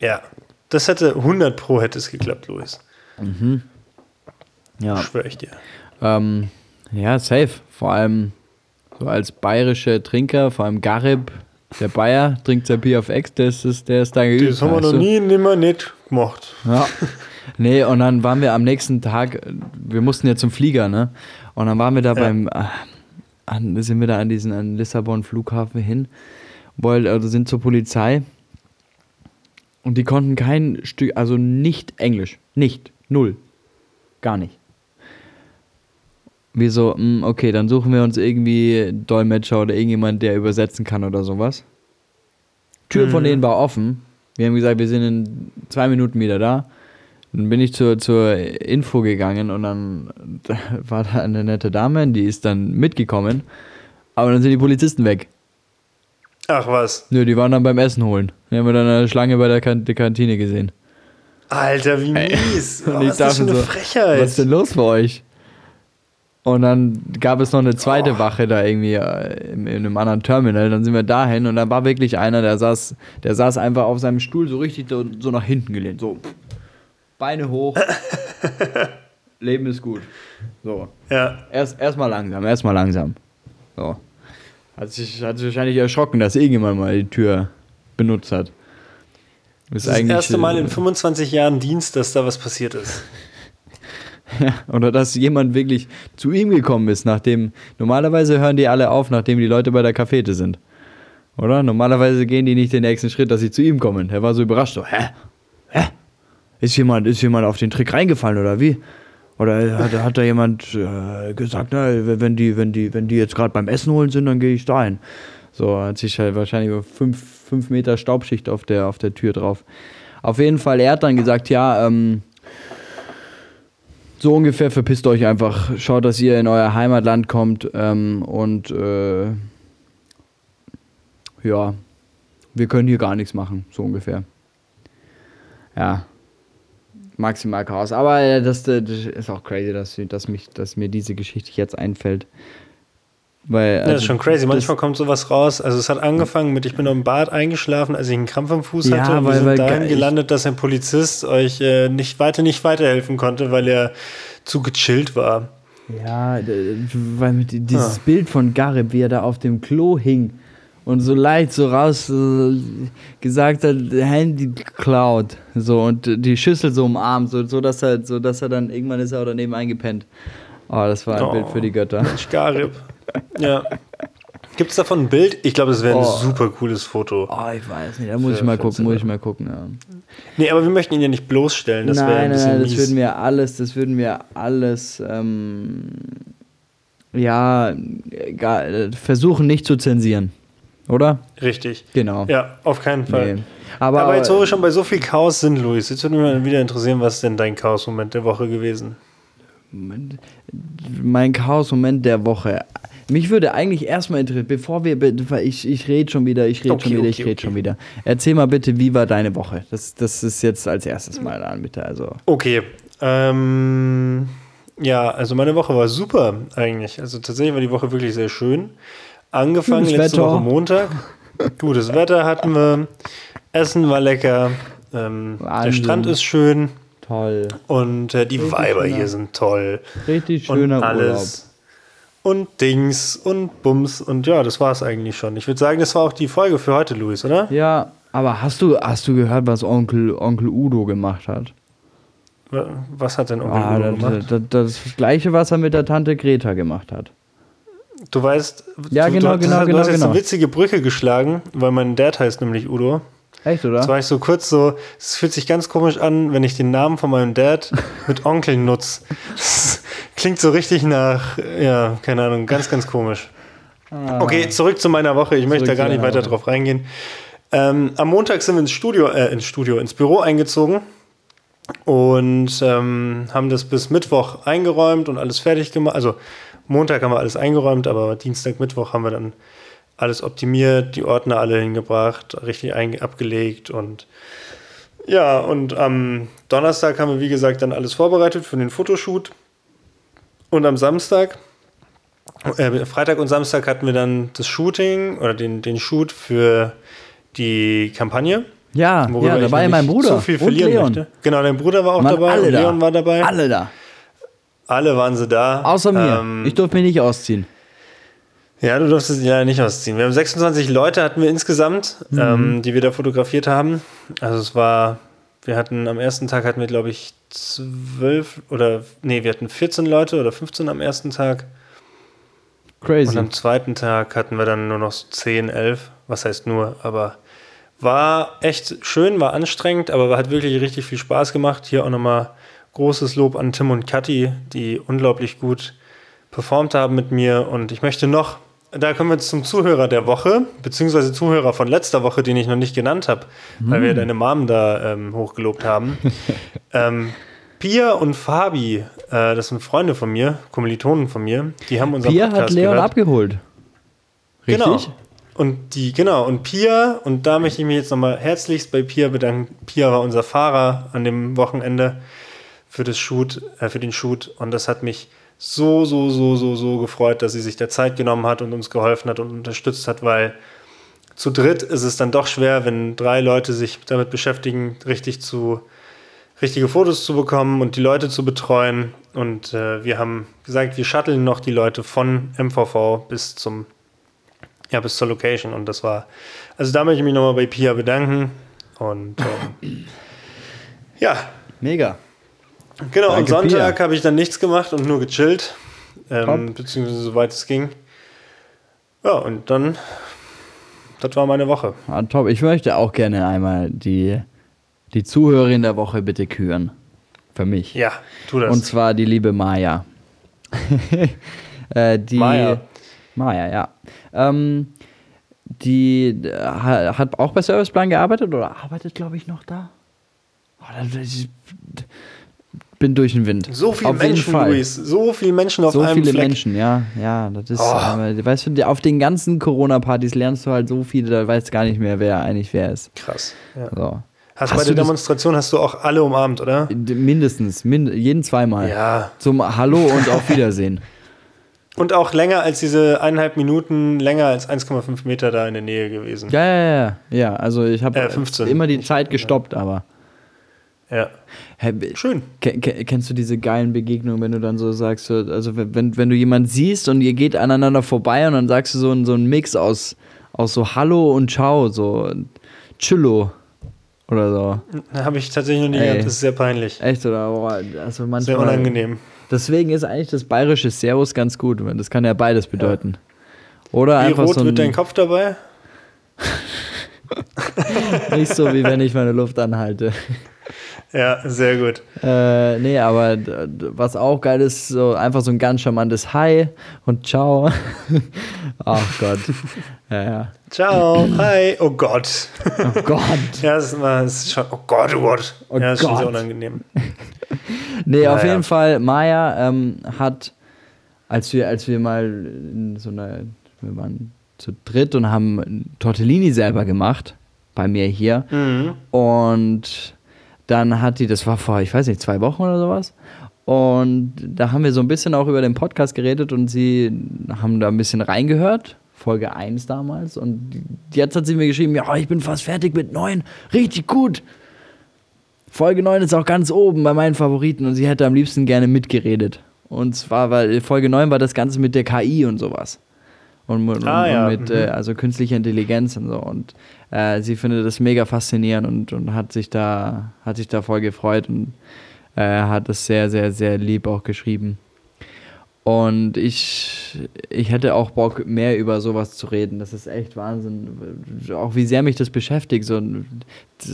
ja, das hätte 100 pro hätte es geklappt, Luis. Ja. Schwör ich dir. Ähm, ja, safe. Vor allem so als bayerische Trinker, vor allem Garib, der Bayer, trinkt sein Bier auf Ex, das ist, der ist da geübt. Das haben wir noch du? nie nimmer nicht gemacht. Ja. Nee, und dann waren wir am nächsten Tag, wir mussten ja zum Flieger, ne? Und dann waren wir da Ja. beim, äh, an, sind wir da an diesen an Lissabon Flughafen hin, wollen, also sind zur Polizei und die konnten kein Stück, also nicht Englisch, nicht, null, gar nicht. Wir so, hm, okay, dann suchen wir uns irgendwie Dolmetscher oder irgendjemand, der übersetzen kann oder sowas. Tür von Mhm. denen war offen. Wir haben gesagt, wir sind in zwei Minuten wieder da. Dann bin ich zur, zur Info gegangen und dann da war da eine nette Dame, die ist dann mitgekommen. Aber dann sind die Polizisten weg. Ach was. Nö, die waren dann beim Essen holen. Die haben wir dann eine Schlange bei der, kan der Kantine gesehen. Alter, wie mies. Und Oh, ich was ist das für dachte so, Frechheit? Was ist denn los für euch? Und dann gab es noch eine zweite Oh. Wache da irgendwie äh, in, in einem anderen Terminal. Dann sind wir dahin und dann war wirklich einer, der saß, der saß einfach auf seinem Stuhl so richtig so, so nach hinten gelehnt. So. Beine hoch. Leben ist gut. So. Ja. Erst erstmal langsam, erstmal langsam. So. Hat sich, hat sich wahrscheinlich erschrocken, dass irgendjemand mal die Tür benutzt hat. Das ist das erste Mal in 25 Jahren Dienst, dass da was passiert ist. Ja, oder dass jemand wirklich zu ihm gekommen ist, nachdem. Normalerweise hören die alle auf, nachdem die Leute bei der Cafete sind. Oder? Normalerweise gehen die nicht den nächsten Schritt, dass sie zu ihm kommen. Er war so überrascht, so, hä? Hä? Ist jemand, ist jemand auf den Trick reingefallen oder wie? Oder hat, hat da jemand äh, gesagt, na, wenn die, wenn die, wenn die jetzt gerade beim Essen holen sind, dann gehe ich da hin. So hat sich halt wahrscheinlich über fünf, fünf Meter Staubschicht auf der, auf der Tür drauf. Auf jeden Fall, er hat dann gesagt, ja, ähm, so ungefähr verpisst euch einfach. Schaut, dass ihr in euer Heimatland kommt ähm, und äh, ja, wir können hier gar nichts machen, so ungefähr. Ja, maximal Chaos. Aber äh, das, das ist auch crazy, dass, dass, mich, dass mir diese Geschichte jetzt einfällt. Weil, Ja, das ist schon crazy. Manchmal kommt sowas raus. Also es hat angefangen mit, ich bin im Bad eingeschlafen, als ich einen Krampf am Fuß Ja, hatte. Und weil- wir sind weil dahin ge- gelandet, dass ein Polizist euch äh, nicht weiter nicht weiterhelfen konnte, weil er zu gechillt war. Ja, weil dieses Ah. Bild von Garib, wie er da auf dem Klo hing und so leicht so raus äh, gesagt hat, Handy geklaut, so und die Schüssel so umarmt, so, so dass er, so dass er dann irgendwann ist er auch daneben eingepennt. Oh, das war ein Oh. Bild für die Götter. Garib. ja. Gibt es davon ein Bild? Ich glaube, das wäre ein Oh. super cooles Foto. Oh, ich weiß nicht, da muss Für- ich mal gucken, muss ich mal gucken, ja. Nee, aber wir möchten ihn ja nicht bloßstellen. Das wäre ein bisschen nein, das mies. würden wir alles, das würden wir alles, ähm, ja, versuchen nicht zu zensieren, oder? Richtig. Genau. Ja, auf keinen Fall. Nee. Aber, Aber, jetzt, wo wir schon bei so viel Chaos sind, Luis, jetzt würde mich mal wieder interessieren, was ist denn dein Chaos-Moment der Woche gewesen? mein Chaos-Moment der Woche. Mich würde eigentlich erstmal interessieren, bevor wir, ich, ich rede schon wieder, ich rede Okay, schon wieder, okay, ich rede okay. schon wieder. Erzähl mal bitte, wie war deine Woche? Das, das ist jetzt als erstes mal an, bitte. Also, Okay. Ähm, ja, also meine Woche war super eigentlich. Also tatsächlich war die Woche wirklich sehr schön. Angefangen Gutes letzte Wetter. Woche Montag. Gutes Wetter hatten wir. Essen war lecker. Ähm, der. Strand ist schön. toll. Und äh, die Richtig Weiber schöner- hier sind toll. Richtig und schöner Urlaub. alles. Und Dings und Bums. Und ja, das war es eigentlich schon. Ich würde sagen, das war auch die Folge für heute, Luis, oder? Ja, aber hast du, hast du gehört, was Onkel, Onkel Udo gemacht hat? Was hat denn Onkel Ah, Udo das, gemacht? das, das gleiche, was er mit der Tante Greta gemacht hat. Du weißt, Ja, du, genau, du, genau, du hast, genau, du hast jetzt genau. eine witzige Brücke geschlagen, weil mein Dad heißt nämlich Udo. Echt, oder? Das war ich so kurz so, es fühlt sich ganz komisch an, wenn ich den Namen von meinem Dad mit Onkel nutze. Klingt so richtig nach, ja, keine Ahnung, ganz, ganz komisch. Okay, zurück zu meiner Woche. Ich möchte da Ah. Gar nicht weiter Woche. drauf reingehen. Ähm, am Montag sind wir ins Studio, äh, ins Studio, ins Büro eingezogen und ähm, haben das bis Mittwoch eingeräumt und alles fertig gemacht. Also Montag haben wir alles eingeräumt, aber Dienstag, Mittwoch haben wir dann alles optimiert, die Ordner alle hingebracht, richtig abgelegt und ja, und am Donnerstag haben wir, wie gesagt, dann alles vorbereitet für den Fotoshoot. Und am Samstag, äh, Freitag und Samstag hatten wir dann das Shooting oder den, den Shoot für die Kampagne. ja, ja, da war ja mein Bruder. So viel und verlieren Leon. möchte. Genau, dein Bruder war auch Waren dabei alle und da. Leon war dabei. Alle da. Alle waren sie da. Außer mir. Ähm, ich durfte mich nicht ausziehen. Ja, du durftest ja nicht ausziehen. Wir haben 26 Leute hatten wir insgesamt, Mhm. ähm, die wir da fotografiert haben. Also es war, wir hatten am ersten Tag hatten wir, glaube ich, zwölf oder nee, wir hatten 14 Leute oder 15 am ersten Tag. Crazy. Und am zweiten Tag hatten wir dann nur noch so 10, 11. Was heißt nur, aber war echt schön, war anstrengend, aber hat wirklich richtig viel Spaß gemacht. Hier auch nochmal großes Lob an Tim und Kathi, die unglaublich gut performt haben mit mir. Und ich möchte noch, da kommen wir jetzt zum Zuhörer der Woche, beziehungsweise Zuhörer von letzter Woche, den ich noch nicht genannt habe, weil wir deine Mom da ähm, hochgelobt haben. ähm, Pia und Fabi, äh, das sind Freunde von mir, Kommilitonen von mir, die haben unseren Pia Podcast hat Leon gehört. abgeholt. Richtig? Genau. Und die, genau, und Pia, und da möchte ich mich jetzt nochmal herzlichst bei Pia bedanken. Pia war unser Fahrer an dem Wochenende für das Shoot, äh, für den Shoot. Und das hat mich so, so, so, so, so gefreut, dass sie sich der Zeit genommen hat und uns geholfen hat und unterstützt hat, weil zu dritt ist es dann doch schwer, wenn drei Leute sich damit beschäftigen, richtig zu richtige Fotos zu bekommen und die Leute zu betreuen. Und äh, wir haben gesagt, wir shutteln noch die Leute von MVV bis zum ja, bis zur Location. Und das war, also da möchte ich mich nochmal bei Pia bedanken. Und ähm, ja, Mega. Genau. Danke, und Sonntag habe ich dann nichts gemacht und nur gechillt. Ähm, beziehungsweise soweit es ging. Ja, und dann, das war meine Woche. Ah, top. Ich möchte auch gerne einmal die, die Zuhörerin der Woche bitte küren. Für mich. Ja, tu das. Und zwar die liebe Maya. äh, die Maya. Maya, ja. Ähm, die äh, ha- hat auch bei Serviceplan gearbeitet oder arbeitet, glaube ich, noch da? Oh, da- ich bin durch den Wind. so viele Menschen. Luis. So viele Menschen auf So einem viele Fleck. Menschen, ja, ja, das ist, Oh. aber, weißt du, auf den ganzen Corona-Partys lernst du halt so viele, da weißt du gar nicht mehr, wer eigentlich wer ist. Krass. Ja. So. Hast, Hast bei der Demonstration hast du auch alle umarmt, oder? Mindestens, mind jeden zweimal. Ja. Zum Hallo und auf Wiedersehen. Und auch länger als diese eineinhalb Minuten, länger als 1,5 Meter da in der Nähe gewesen. Ja, ja, ja. Ja, also ich habe Äh, 15. immer die Zeit gestoppt, aber. Ja. Hä, Schön. ke- ke- kennst du diese geilen Begegnungen, wenn du dann so sagst, so, also wenn, wenn- du jemanden siehst und ihr geht aneinander vorbei und dann sagst du so, ein- so einen Mix aus, aus so Hallo und Ciao, so Chillo oder so. Habe ich tatsächlich noch nie Ey. gehabt. Das ist sehr peinlich. Echt, oder? Also manchmal, Sehr unangenehm. Deswegen ist eigentlich das bayerische Servus ganz gut, das kann ja beides bedeuten. Oder Wie einfach rot so ein, wird dein Kopf dabei? nicht so, wie wenn ich meine Luft anhalte. Ja, sehr gut. Äh, nee, aber was auch geil ist, so einfach so ein ganz charmantes Hi und Ciao. Ach Gott. Ja, ja. Ciao. Hi. Oh Gott. Oh Gott. Ja, das ist, immer, das ist schon. Oh Gott, oh Gott. Oh ja, das ist schon sehr Gott. unangenehm. Nee, auf Naja. jeden Fall, Maya ähm, hat als wir, als wir mal in so einer, wir waren zu dritt und haben Tortellini selber gemacht, bei mir hier. Mhm. Und dann hat die, das war vor, ich weiß nicht, zwei Wochen oder sowas. Und da haben wir so ein bisschen auch über den Podcast geredet und sie haben da ein bisschen reingehört. Folge 1 damals. Und jetzt hat sie mir geschrieben: Ja, ich bin fast fertig mit 9. Richtig gut. Folge 9 ist auch ganz oben bei meinen Favoriten und sie hätte am liebsten gerne mitgeredet. Und zwar, weil Folge 9 war das Ganze mit der KI und sowas. Und, und, Ah, und ja. mit, Mhm. äh, also künstlicher Intelligenz und so. Und äh, sie findet das mega faszinierend und, und hat sich da, hat sich da voll gefreut und äh, hat es sehr, sehr, sehr lieb auch geschrieben. Und ich, ich hätte auch Bock, mehr über sowas zu reden. Das ist echt Wahnsinn. Auch wie sehr mich das beschäftigt. So,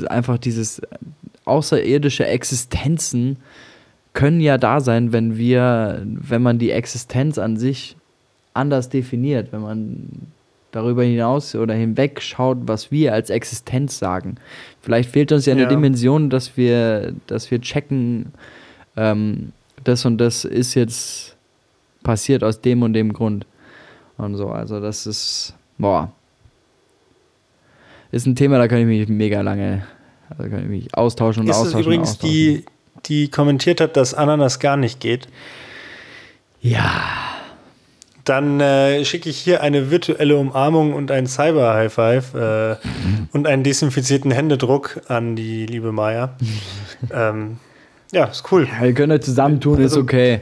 einfach dieses außerirdische Existenzen können ja da sein, wenn wir, wenn man die Existenz an sich anders definiert, wenn man darüber hinaus oder hinweg schaut, was wir als Existenz sagen. Vielleicht fehlt uns ja eine Ja. Dimension, dass wir, dass wir checken, ähm, das und das ist jetzt passiert aus dem und dem Grund. Und so, also das ist, boah, ist ein Thema, da kann ich mich mega lange, also kann ich mich austauschen und Ist austauschen. und übrigens austauschen. die, die kommentiert hat, dass Ananas gar nicht geht? Ja, Dann äh, schicke ich hier eine virtuelle Umarmung und ein Cyber-High Five äh, und einen desinfizierten Händedruck an die liebe Maya. ähm, ja, ist cool. wir können das zusammentun, ist Also- okay.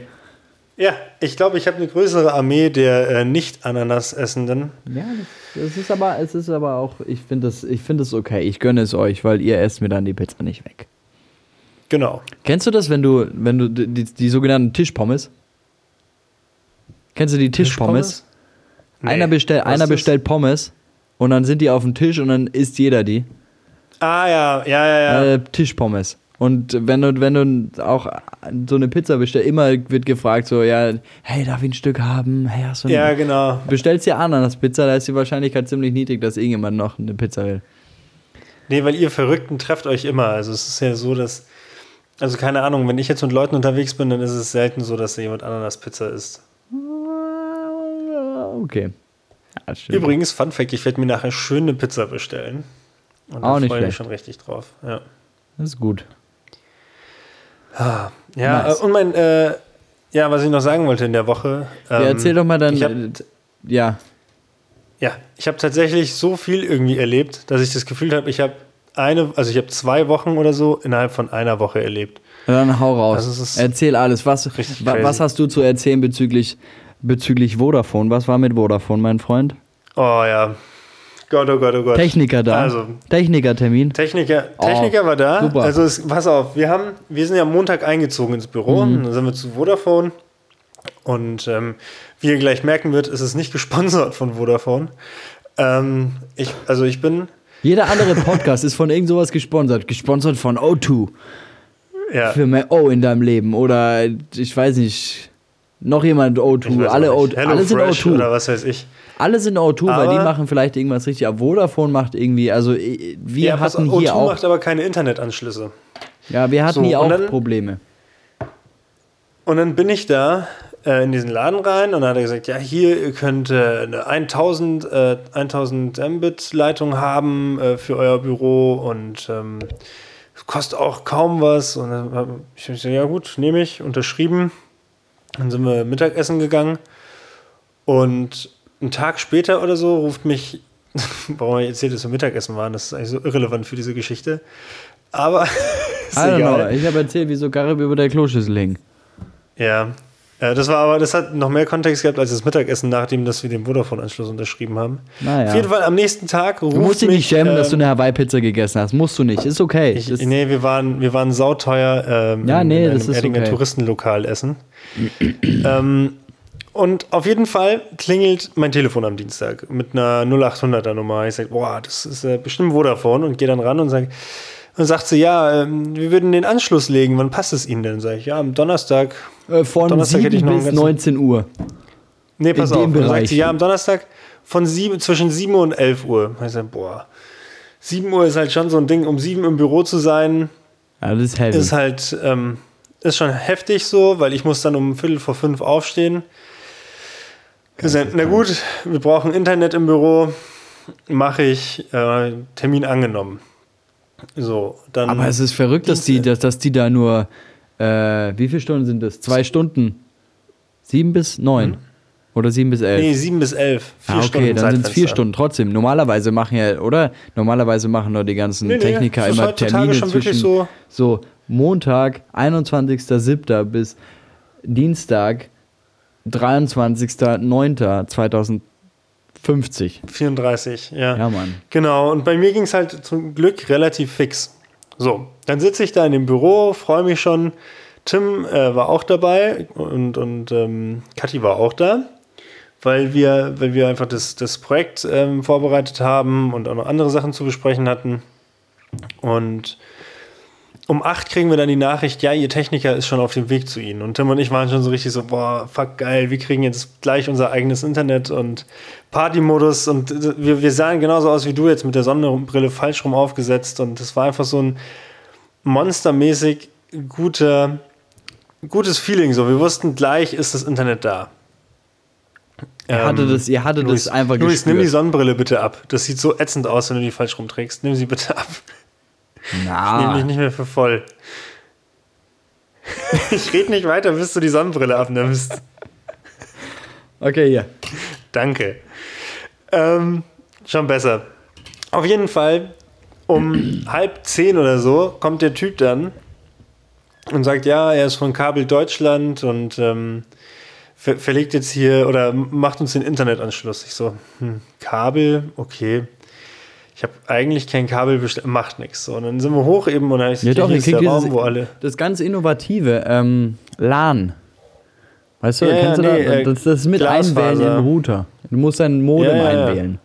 Ja, ich glaube, ich habe eine größere Armee der äh, Nicht-Ananas-Essenden. Ja, das, das ist aber, es ist aber auch, ich finde es okay. Ich gönne es euch, weil ihr esst mir dann die Pizza nicht weg. Genau. Kennst du das, wenn du, wenn du die, die sogenannten Tischpommes? Kennst du die Tischpommes? Nee. Einer, bestell, Was einer bestellt Pommes und dann sind die auf dem Tisch und dann isst jeder die. Ah, ja, ja, ja, ja. Äh, Tischpommes. Und wenn du, wenn du auch so eine Pizza bestellst, immer wird gefragt so, ja, hey, darf ich ein Stück haben? Hey, hast du ja, genau. Bestellst dir Ananas-Pizza, da ist die Wahrscheinlichkeit ziemlich niedrig, dass irgendjemand noch eine Pizza will. Nee, weil ihr Verrückten trefft euch immer. Also es ist ja so, dass, also keine Ahnung, wenn ich jetzt mit Leuten unterwegs bin, dann ist es selten so, dass da jemand Ananas-Pizza isst. Okay. Ja. Übrigens, Fun Fact, ich werde mir nachher schön eine Pizza bestellen. Und Auch da nicht freue ich mich schon richtig drauf. Ja, Das ist gut. ja Nice. äh, und mein, äh, ja, was ich noch sagen wollte in der Woche. ja, ähm, erzähl doch mal dann. Hab, äh, ja. ja, ich habe tatsächlich so viel irgendwie erlebt, dass ich das Gefühl habe, ich habe eine, also ich habe zwei Wochen oder so innerhalb von einer Woche erlebt. Dann hau raus. Also Erzähl alles. Was, was hast du zu erzählen bezüglich, bezüglich Vodafone? Was war mit Vodafone, mein Freund? Oh ja. Gott, oh Gott, oh Gott. Techniker da. Also, Technikertermin. Techniker, Oh, Techniker war da. super. Also es, pass auf, wir haben, wir sind ja am Montag eingezogen ins Büro. Mhm. Dann sind wir zu Vodafone. Und ähm, wie ihr gleich merken wird, ist es nicht gesponsert von Vodafone. Ähm, ich, also ich bin, Jeder andere Podcast ist von irgend sowas gesponsert. Gesponsert von O2. ja, Für mehr O in deinem Leben. Oder ich weiß nicht. Noch jemand ich O2. weiß Alle, O2. nicht, Hello alle sind Fresh O2. oder was weiß ich. Alle sind O2, weil Aber- die machen vielleicht irgendwas richtig. Aber Vodafone macht irgendwie, also äh, wir ja, hatten hier O2 auch, macht aber keine Internetanschlüsse. ja, wir hatten So, hier auch dann- Probleme. Und dann bin ich da äh, in diesen Laden rein und dann hat er gesagt, ja, hier, ihr könnt äh, eine 1000, äh, 1000 Mbit Leitung haben äh, für euer Büro und ähm, kostet auch kaum was. Und dann hab ich gesagt, ja gut, nehme ich, unterschrieben. Dann sind wir Mittagessen gegangen und einen Tag später oder so ruft mich, warum ich erzählt, dass wir Mittagessen waren, das ist eigentlich so irrelevant für diese Geschichte. Aber ist I don't know. egal. Ich habe erzählt, wieso Garib über der Kloschüssel hing. Ja. Äh, das war aber, das hat noch mehr Kontext gehabt als das Mittagessen, nachdem dass wir den Vodafone-Anschluss unterschrieben haben. Naja. Auf jeden Fall am nächsten Tag ruft Du musst dich nicht schämen, dass du ähm, eine Hawaii-Pizza gegessen hast. Musst du nicht. Ist okay. ich, das, nee, wir waren, wir waren sauteuer ähm, Ja, nee, in einem das ist Erdinger okay. Touristenlokal essen. ähm, und auf jeden Fall klingelt mein Telefon am Dienstag mit einer 0800er Nummer. Ich sage, boah, das ist äh, bestimmt Vodafone und gehe dann ran und sage, und sagt sie, ja, ähm, wir würden den Anschluss legen. Wann passt es Ihnen denn? Sag ich, ja, am Donnerstag. äh, von Donnerstag hätte ich 7 noch bis einen ganzen- 19 Uhr. Nee, pass auf. Dann sagt sie, ja, am Donnerstag von sieben, zwischen 7 und 11 Uhr. Ich sag, boah, 7 Uhr ist halt schon so ein Ding, um 7 im Büro zu sein, Ja, das ist heavy. ist halt, ähm, ist schon heftig so, weil ich muss dann um Viertel vor fünf aufstehen. Gesagt, na gut, wir brauchen Internet im Büro, mache ich, äh, Termin angenommen. So, dann. Aber es ist verrückt, dass die, dass, dass die da nur, äh, wie viele Stunden sind das? Zwei Stunden? Sieben bis neun? Oder sieben bis elf? nee, sieben bis elf. Vier ah, okay, Stunden dann sind es vier. Stunden trotzdem. Normalerweise machen ja, oder? Normalerweise machen doch die ganzen Nee, nee, Techniker ist immer heutzutage Termine zwischen so- so Montag, 21.07. bis Dienstag, 23.09.2050. 34, ja. Ja, Mann. Genau, und bei mir ging es halt zum Glück relativ fix. So, dann sitze ich da in dem Büro, freue mich schon. Tim äh, war auch dabei und, und ähm, Kathi war auch da, weil wir, weil wir einfach das, das Projekt ähm, vorbereitet haben und auch noch andere Sachen zu besprechen hatten. Und um acht kriegen wir dann die Nachricht, ja, ihr Techniker ist schon auf dem Weg zu Ihnen. Und Tim und ich waren schon so richtig so, boah, fuck geil, wir kriegen jetzt gleich unser eigenes Internet und Partymodus und äh, wir, wir sahen genauso aus wie du jetzt mit der Sonnenbrille falsch rum aufgesetzt und es war einfach so ein monstermäßig guter, gutes Feeling. So, wir wussten gleich, ist das Internet da. Ihr hattet das, ihr hattet Luis, das einfach Luis, nimm die gespürt. Sonnenbrille bitte ab. Das sieht so ätzend aus, wenn du die falsch rumträgst. Nimm sie bitte ab. Na, dich nicht mehr für voll. ich rede nicht weiter, bis du die Sonnenbrille abnimmst. okay, hier. Danke. Ähm, schon besser. Auf jeden Fall, um halb zehn oder so, kommt der Typ dann und sagt, ja, er ist von Kabel Deutschland und ähm, ver verlegt jetzt hier oder macht uns den Internetanschluss. Ich so, hm, Kabel, okay. Ich habe eigentlich kein Kabel bestellt, macht nichts. So, und dann sind wir hoch eben und dann ich Ja, doch, hier ist der Raum, wo alle. das ganz innovative ähm, LAN. Weißt du, Ja, kennst ja, du nee, das? äh, Das, das ist mit Glasfaser. einwählen in den Router. Du musst dein Modem Ja, ja, ja. einwählen.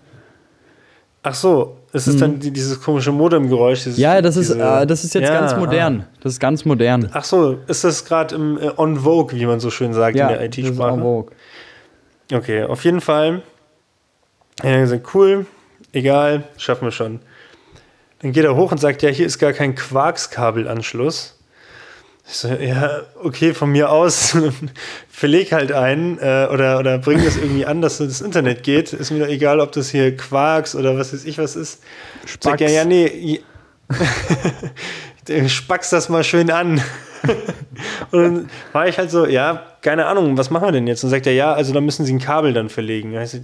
Ach so, es ist dann die, dieses komische Modemgeräusch. dieses-. Ja, das ist, äh, das ist jetzt Ja, ganz modern. Das ist ganz modern. Ach so, ist das gerade im äh, on Vogue, wie man so schön sagt ja, in der ist IT-Sprache? vogue. Okay, auf jeden Fall. Hat gesagt, cool, egal, schaffen wir schon. Dann geht er hoch und sagt, ja, hier ist gar kein Quarkskabelanschluss. Ich so, ja, okay, von mir aus, verleg halt ein äh, oder, oder bring das irgendwie an, dass das Internet geht. Ist mir doch egal, ob das hier Quarks oder was weiß ich was ist. Sag ja, Spacks. ja, nee. Spackst das mal schön an. und dann war ich halt so, ja, keine Ahnung, was machen wir denn jetzt? Und sagt er, ja, also da müssen Sie ein Kabel dann verlegen. Ja, Ich, sag,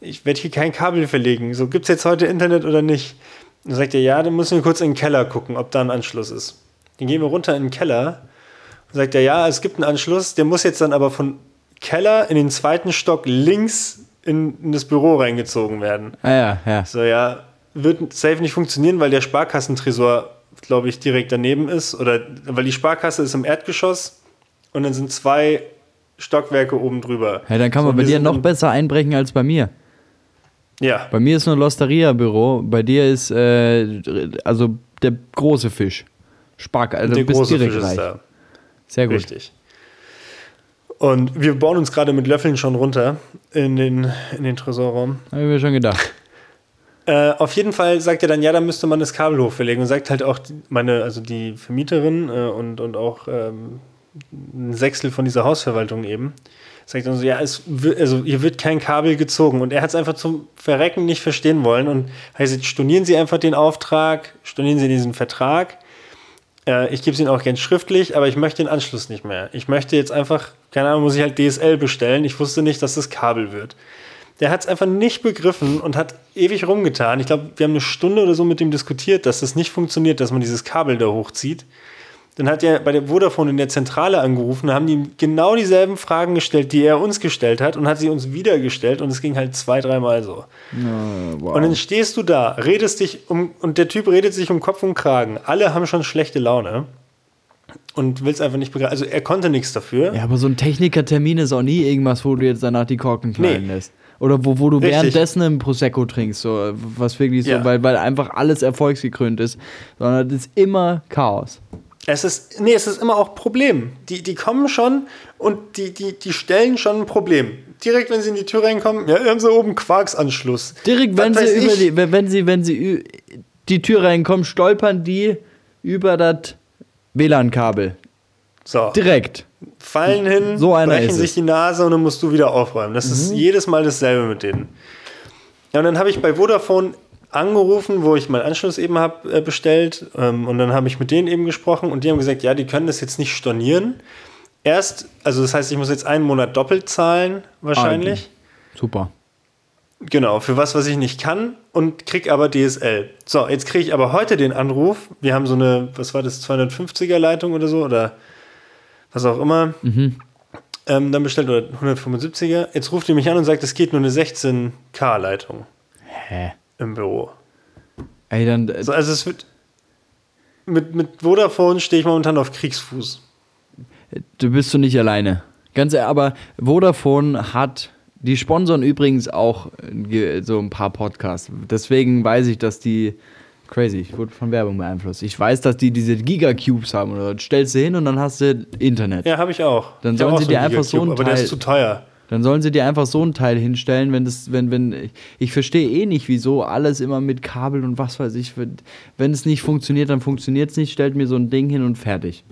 ich werde hier kein Kabel verlegen. So, gibt es jetzt heute Internet oder nicht? Und dann sagt er, ja, dann müssen wir kurz in den Keller gucken, ob da ein Anschluss ist. Dann gehen wir runter in den Keller und sagt er, ja, es gibt einen Anschluss, der muss jetzt dann aber von Keller in den zweiten Stock links in, in das Büro reingezogen werden. Ah, ja, ja. So, ja, wird safe nicht funktionieren, weil der Sparkassentresor, glaube ich, direkt daneben ist. Oder weil die Sparkasse ist im Erdgeschoss und dann sind zwei Stockwerke oben drüber. Hey, dann kann man So, bei dir noch besser einbrechen als bei mir. Ja, Bei mir ist nur Losteria-Büro, bei dir ist äh, also der große Fisch. Spark, also der große direkt Fisch ist reich. da. Sehr gut. Richtig. Und wir bauen uns gerade mit Löffeln schon runter in den, in den Tresorraum. Habe ich mir schon gedacht. Äh, auf jeden Fall sagt er dann, ja, da müsste man das Kabel hochverlegen und sagt halt auch die- meine, also die Vermieterin äh, und, und auch ähm, ein Sechstel von dieser Hausverwaltung eben, sagt dann so, ja, es also hier wird kein Kabel gezogen und er hat es einfach zum Verrecken nicht verstehen wollen und heißt, stornieren Sie einfach den Auftrag, stornieren Sie diesen Vertrag. Äh, ich gebe es Ihnen auch gern schriftlich, aber ich möchte den Anschluss nicht mehr. Ich möchte jetzt einfach, keine Ahnung, muss ich halt DSL bestellen. Ich wusste nicht, dass das Kabel wird. Der hat es einfach nicht begriffen und hat ewig rumgetan. Ich glaube, wir haben eine Stunde oder so mit ihm diskutiert, dass das nicht funktioniert, dass man dieses Kabel da hochzieht. Dann hat er bei der Vodafone in der Zentrale angerufen, haben die ihm genau dieselben Fragen gestellt, die er uns gestellt hat und hat sie uns wieder gestellt und es ging halt zwei, dreimal so. wow. Und dann stehst du da, redest dich um und der Typ redet sich um Kopf und Kragen. Alle haben schon schlechte Laune und willst einfach nicht begreifen. Also er konnte nichts dafür. Ja, aber so ein Technikertermin ist auch nie irgendwas, wo du jetzt danach die Korken knallen Nee. lässt. Oder wo, wo du Richtig. währenddessen einen Prosecco trinkst, so, was wirklich so, Ja. weil, weil einfach alles erfolgsgekrönt ist. Sondern es ist immer Chaos. Es ist, nee, es ist immer auch Problem. Die, die kommen schon und die, die, die stellen schon ein Problem. Direkt, wenn sie in die Tür reinkommen, ja, haben sie oben Quarksanschluss. Direkt, wenn sie, über die, wenn wenn sie, wenn sie die Tür reinkommen, stolpern die über das WLAN-Kabel. So. Direkt. fallen hin, So brechen sich es. die Nase und dann musst du wieder aufräumen. Das ist jedes Mal dasselbe mit denen. Ja, und dann habe ich bei Vodafone angerufen, wo ich meinen Anschluss eben habe äh, bestellt. Ähm, und dann habe ich mit denen eben gesprochen und die haben gesagt, ja, die können das jetzt nicht stornieren. Erst, also das heißt, ich muss jetzt einen Monat doppelt zahlen, wahrscheinlich. Super. Genau, für was, was ich nicht kann und krieg aber DSL. So, jetzt kriege ich aber heute den Anruf. Wir haben so eine, was war das, 250er Leitung oder so oder was auch immer. Ähm, dann bestellt oder 175er. Jetzt ruft die mich an und sagt, es geht nur eine 16K Leitung Hä? Im Büro. Ey, dann. äh, So, also es wird mit, mit Vodafone stehe ich momentan auf Kriegsfuß. Du bist du nicht alleine. Ganz ehrlich, aber Vodafone hat, die sponsern übrigens auch äh, so ein paar Podcasts. Deswegen weiß ich, dass die, crazy, ich wurde von Werbung beeinflusst. Ich weiß, dass die diese Gigacubes haben. Oder stellst du hin und dann hast du Internet. Ja, habe ich auch. Dann Ich sollen sie so dir einfach so ein Aber der Teil- ist zu teuer. Dann sollen sie dir einfach so ein Teil hinstellen, wenn das, wenn, wenn, ich verstehe eh nicht, wieso alles immer mit Kabel und was weiß ich. Wenn wenn es nicht funktioniert, dann funktioniert es nicht, stellt mir so ein Ding hin und fertig.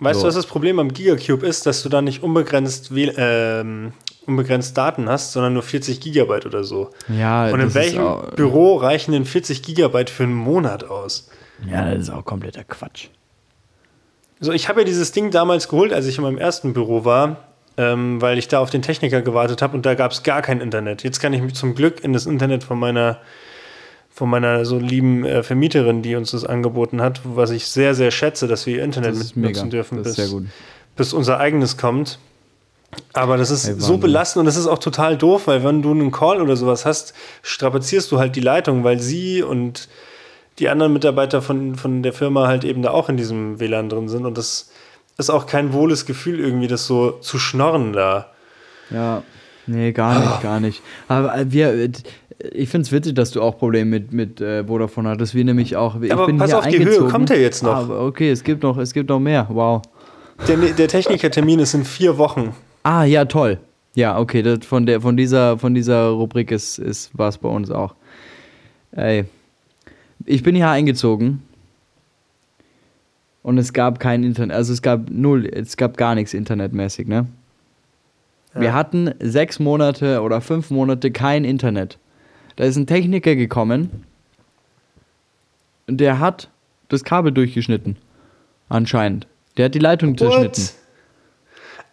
Weißt So. du, was das Problem am Gigacube ist, dass du da nicht unbegrenzt, ähm, unbegrenzt Daten hast, sondern nur 40 Gigabyte oder so. Ja, Und in welchem auch- Büro reichen denn 40 Gigabyte für einen Monat aus? Ja, das ist auch kompletter Quatsch. So, ich habe ja dieses Ding damals geholt, als ich in meinem ersten Büro war, ähm, weil ich da auf den Techniker gewartet habe und da gab es gar kein Internet. Jetzt kann ich mich zum Glück in das Internet von meiner von meiner so lieben äh, Vermieterin, die uns das angeboten hat, was ich sehr, sehr schätze, dass wir ihr Internet nutzen dürfen, bis, bis unser eigenes kommt. Aber das ist Ey, so belastend und das ist auch total doof, weil wenn du einen Call oder sowas hast, strapazierst du halt die Leitung, weil sie und die anderen Mitarbeiter von, von der Firma halt eben da auch in diesem WLAN drin sind und das ist auch kein wohles Gefühl irgendwie, das so zu schnorren da. Ja, nee, gar nicht, gar nicht. Aber äh, wir, äh, ich finde es witzig, dass du auch Probleme mit, mit äh, Vodafone hattest. Wir nämlich auch. Ich Aber bin pass hier auf, die Höhe eingezogen. kommt ja jetzt noch. Ah, okay, es gibt noch, es gibt noch mehr. Wow. Der, der Technikertermin ist in vier Wochen. Ah, ja, toll. Ja, okay, das, von, der, von, dieser, von dieser Rubrik ist, ist war es bei uns auch. Ey, ich bin hier eingezogen und es gab kein Internet, also es gab null, es gab gar nichts internetmäßig, ne? Wir Ja. hatten sechs Monate oder fünf Monate kein Internet. Da ist ein Techniker gekommen und der hat das Kabel durchgeschnitten. Anscheinend. Der hat die Leitung zerschnitten.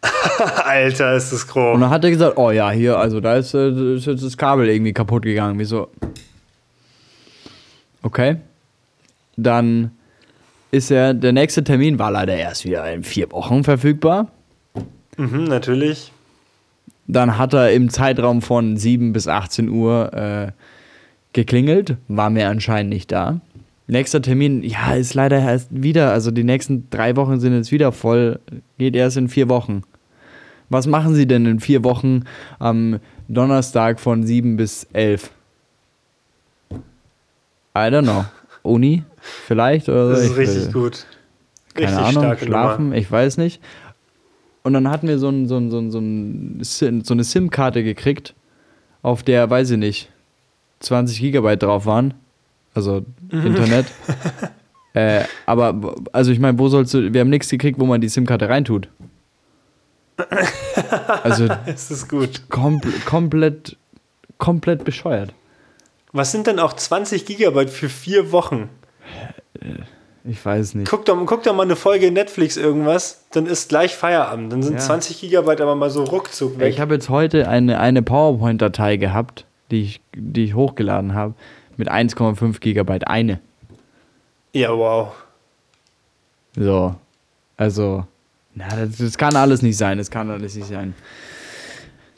Alter, ist das Und grob. dann hat er gesagt, oh ja, hier, also da ist, äh, ist jetzt das Kabel irgendwie kaputt gegangen. Wieso? Okay. Dann ist er, der nächste Termin war leider erst wieder in vier Wochen verfügbar. Mhm, natürlich. Dann hat er im Zeitraum von 7 bis 18 Uhr äh, geklingelt, war mir anscheinend nicht da. Nächster Termin, ja, ist leider erst wieder, also die nächsten drei Wochen sind jetzt wieder voll, geht erst in vier Wochen. Was machen Sie denn in vier Wochen am Donnerstag von 7 bis 11? I don't know. Uni? Vielleicht? Oder Das ist Ich richtig will- gut. keine Richtig Ahnung, starke schlafen, Nummer. ich weiß nicht. Und dann hatten wir so, ein, so, ein, so, ein, so eine SIM-Karte gekriegt, auf der, weiß ich nicht, 20 Gigabyte drauf waren. Also Mhm. Internet. äh, aber, also ich meine, wo sollst du, wir haben nichts gekriegt, wo man die SIM-Karte reintut. Also Es ist gut. kompl komplett, komplett bescheuert. Was sind denn auch 20 Gigabyte für vier Wochen? Ich weiß nicht. Guck doch, guck doch mal eine Folge Netflix irgendwas, dann ist gleich Feierabend. Dann sind Ja. 20 Gigabyte aber mal so ruckzuck weg. Ich habe jetzt heute eine, eine PowerPoint-Datei gehabt, die ich, die ich hochgeladen habe, mit 1,5 Gigabyte. Eine. ja, wow. So. Also, na, das, das kann alles nicht sein. Das kann alles nicht sein.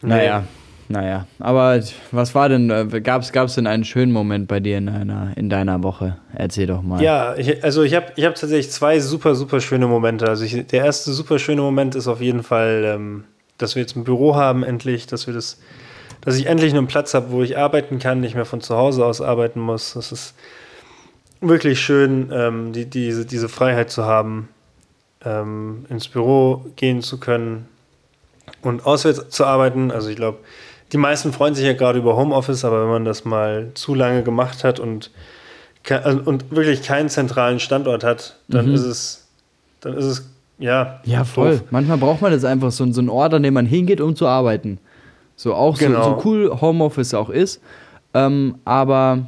Naja, naja. Aber was war denn, äh, gab es denn einen schönen Moment bei dir in deiner, in deiner Woche? Erzähl doch mal. Ja, ich, also ich habe ich hab tatsächlich zwei super, super schöne Momente. Also ich, der erste super schöne Moment ist auf jeden Fall, ähm, dass wir jetzt ein Büro haben endlich, dass wir das, dass ich endlich einen Platz habe, wo ich arbeiten kann, nicht mehr von zu Hause aus arbeiten muss. Das ist wirklich schön, ähm, die, diese, diese Freiheit zu haben, ähm, ins Büro gehen zu können und auswärts zu arbeiten. Also ich glaube, die meisten freuen sich ja gerade über Homeoffice, aber wenn man das mal zu lange gemacht hat und, also- und wirklich keinen zentralen Standort hat, dann Mhm. ist es, dann ist es ja. Ja, voll. doof. Manchmal braucht man das einfach, so, so einen Ort, an dem man hingeht, um zu arbeiten. So auch Genau. so, so cool Homeoffice auch ist. Ähm, aber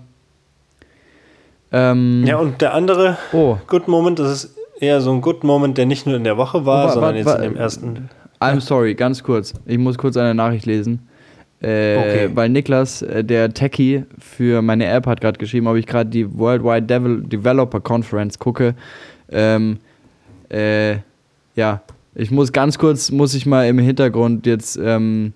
ähm, Ja, und der andere oh, Good Moment, das ist eher so ein Good Moment, der nicht nur in der Woche war, Wa- sondern jetzt in dem ersten. I'm sorry, ganz kurz. Ich muss kurz eine Nachricht lesen. Äh, Okay. Weil Niklas, äh, der Techie für meine App, hat gerade geschrieben, ob ich gerade die Worldwide Devel Developer Conference gucke. Ähm, äh, ja, ich muss ganz kurz, muss ich mal im Hintergrund jetzt ähm,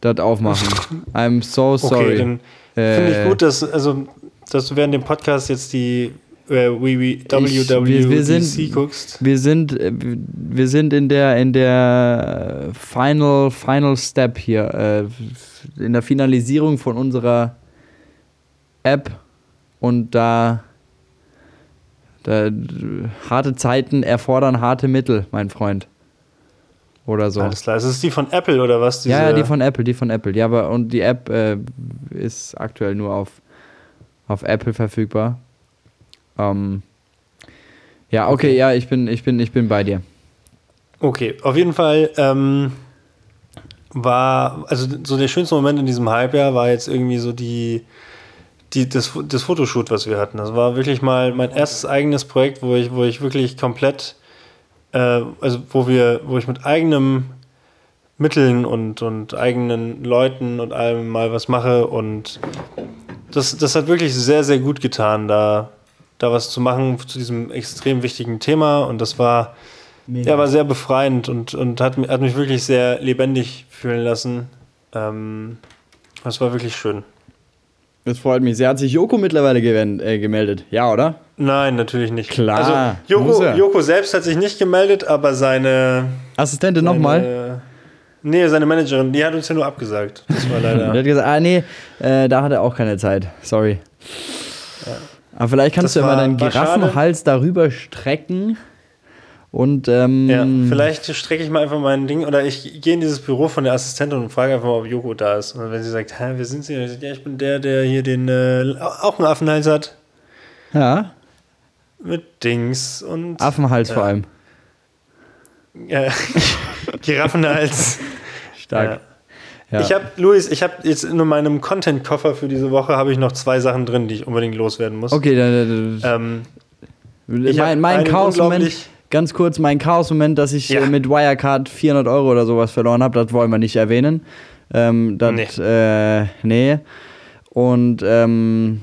das aufmachen. I'm so sorry. Okay, dann finde Äh, ich gut, dass, also, dass du während dem Podcast jetzt die äh, WWDC wir sind- guckst. Wir sind, äh, wir sind in der, in der äh, Final, Final Step hier, äh, in der Finalisierung von unserer App und da, da harte Zeiten erfordern harte Mittel, mein Freund. Oder so. Alles klar. Ist es die von Apple oder was? ja, ja, diese- die von Apple, die von Apple. Ja, aber und die App äh, ist aktuell nur auf, auf Apple verfügbar. Ähm, ja, okay, Okay. ja, ich bin, ich bin, ich bin bei dir. Okay, auf jeden Fall ähm, war, also so der schönste Moment in diesem Halbjahr war jetzt irgendwie so die, die, das, das Fotoshoot, was wir hatten. Das war wirklich mal mein erstes eigenes Projekt, wo ich, wo ich wirklich komplett, äh, also wo wir, wo ich mit eigenem Mitteln und, und eigenen Leuten und allem mal was mache und das, das hat wirklich sehr, sehr gut getan, da, da was zu machen zu diesem extrem wichtigen Thema und das war ja, war sehr befreiend und, und hat, hat mich wirklich sehr lebendig fühlen lassen. Ähm, das war wirklich schön. Das freut mich. sehr. hat sich Joko mittlerweile äh, gemeldet. Ja, oder? Nein, natürlich nicht. Klar, Also, Joko. Joko selbst hat sich nicht gemeldet, aber seine. Assistentin nochmal. Nee, seine Managerin, die hat uns ja nur abgesagt. Das war Der leider. hat gesagt, ah nee, äh, da hat er auch keine Zeit. Sorry. Aber vielleicht kannst Das du ja mal deinen schade. Giraffenhals darüber strecken und ähm, ja, vielleicht strecke ich mal einfach mein Ding oder ich gehe in dieses Büro von der Assistentin und frage einfach mal, ob Joko da ist. Und wenn sie sagt, hä, wer sind Sie? Und ich sage, ja, ich bin der, der hier den äh, auch einen Affenhals hat. ja, Mit Dings und. Affenhals Ja. vor allem. Ja, Giraffenhals. Stark. Ja. Ich habe, Luis, ich habe jetzt in meinem Content-Koffer für diese Woche habe ich noch zwei Sachen drin, die ich unbedingt loswerden muss. Okay, dann, Ähm, ich mein, mein Chaos-Moment, ganz kurz, mein Chaos-Moment, dass ich Ja. äh, mit Wirecard 400 Euro oder sowas verloren habe, das wollen wir nicht erwähnen. Ähm, das, Nee. Äh, nee. Und ähm,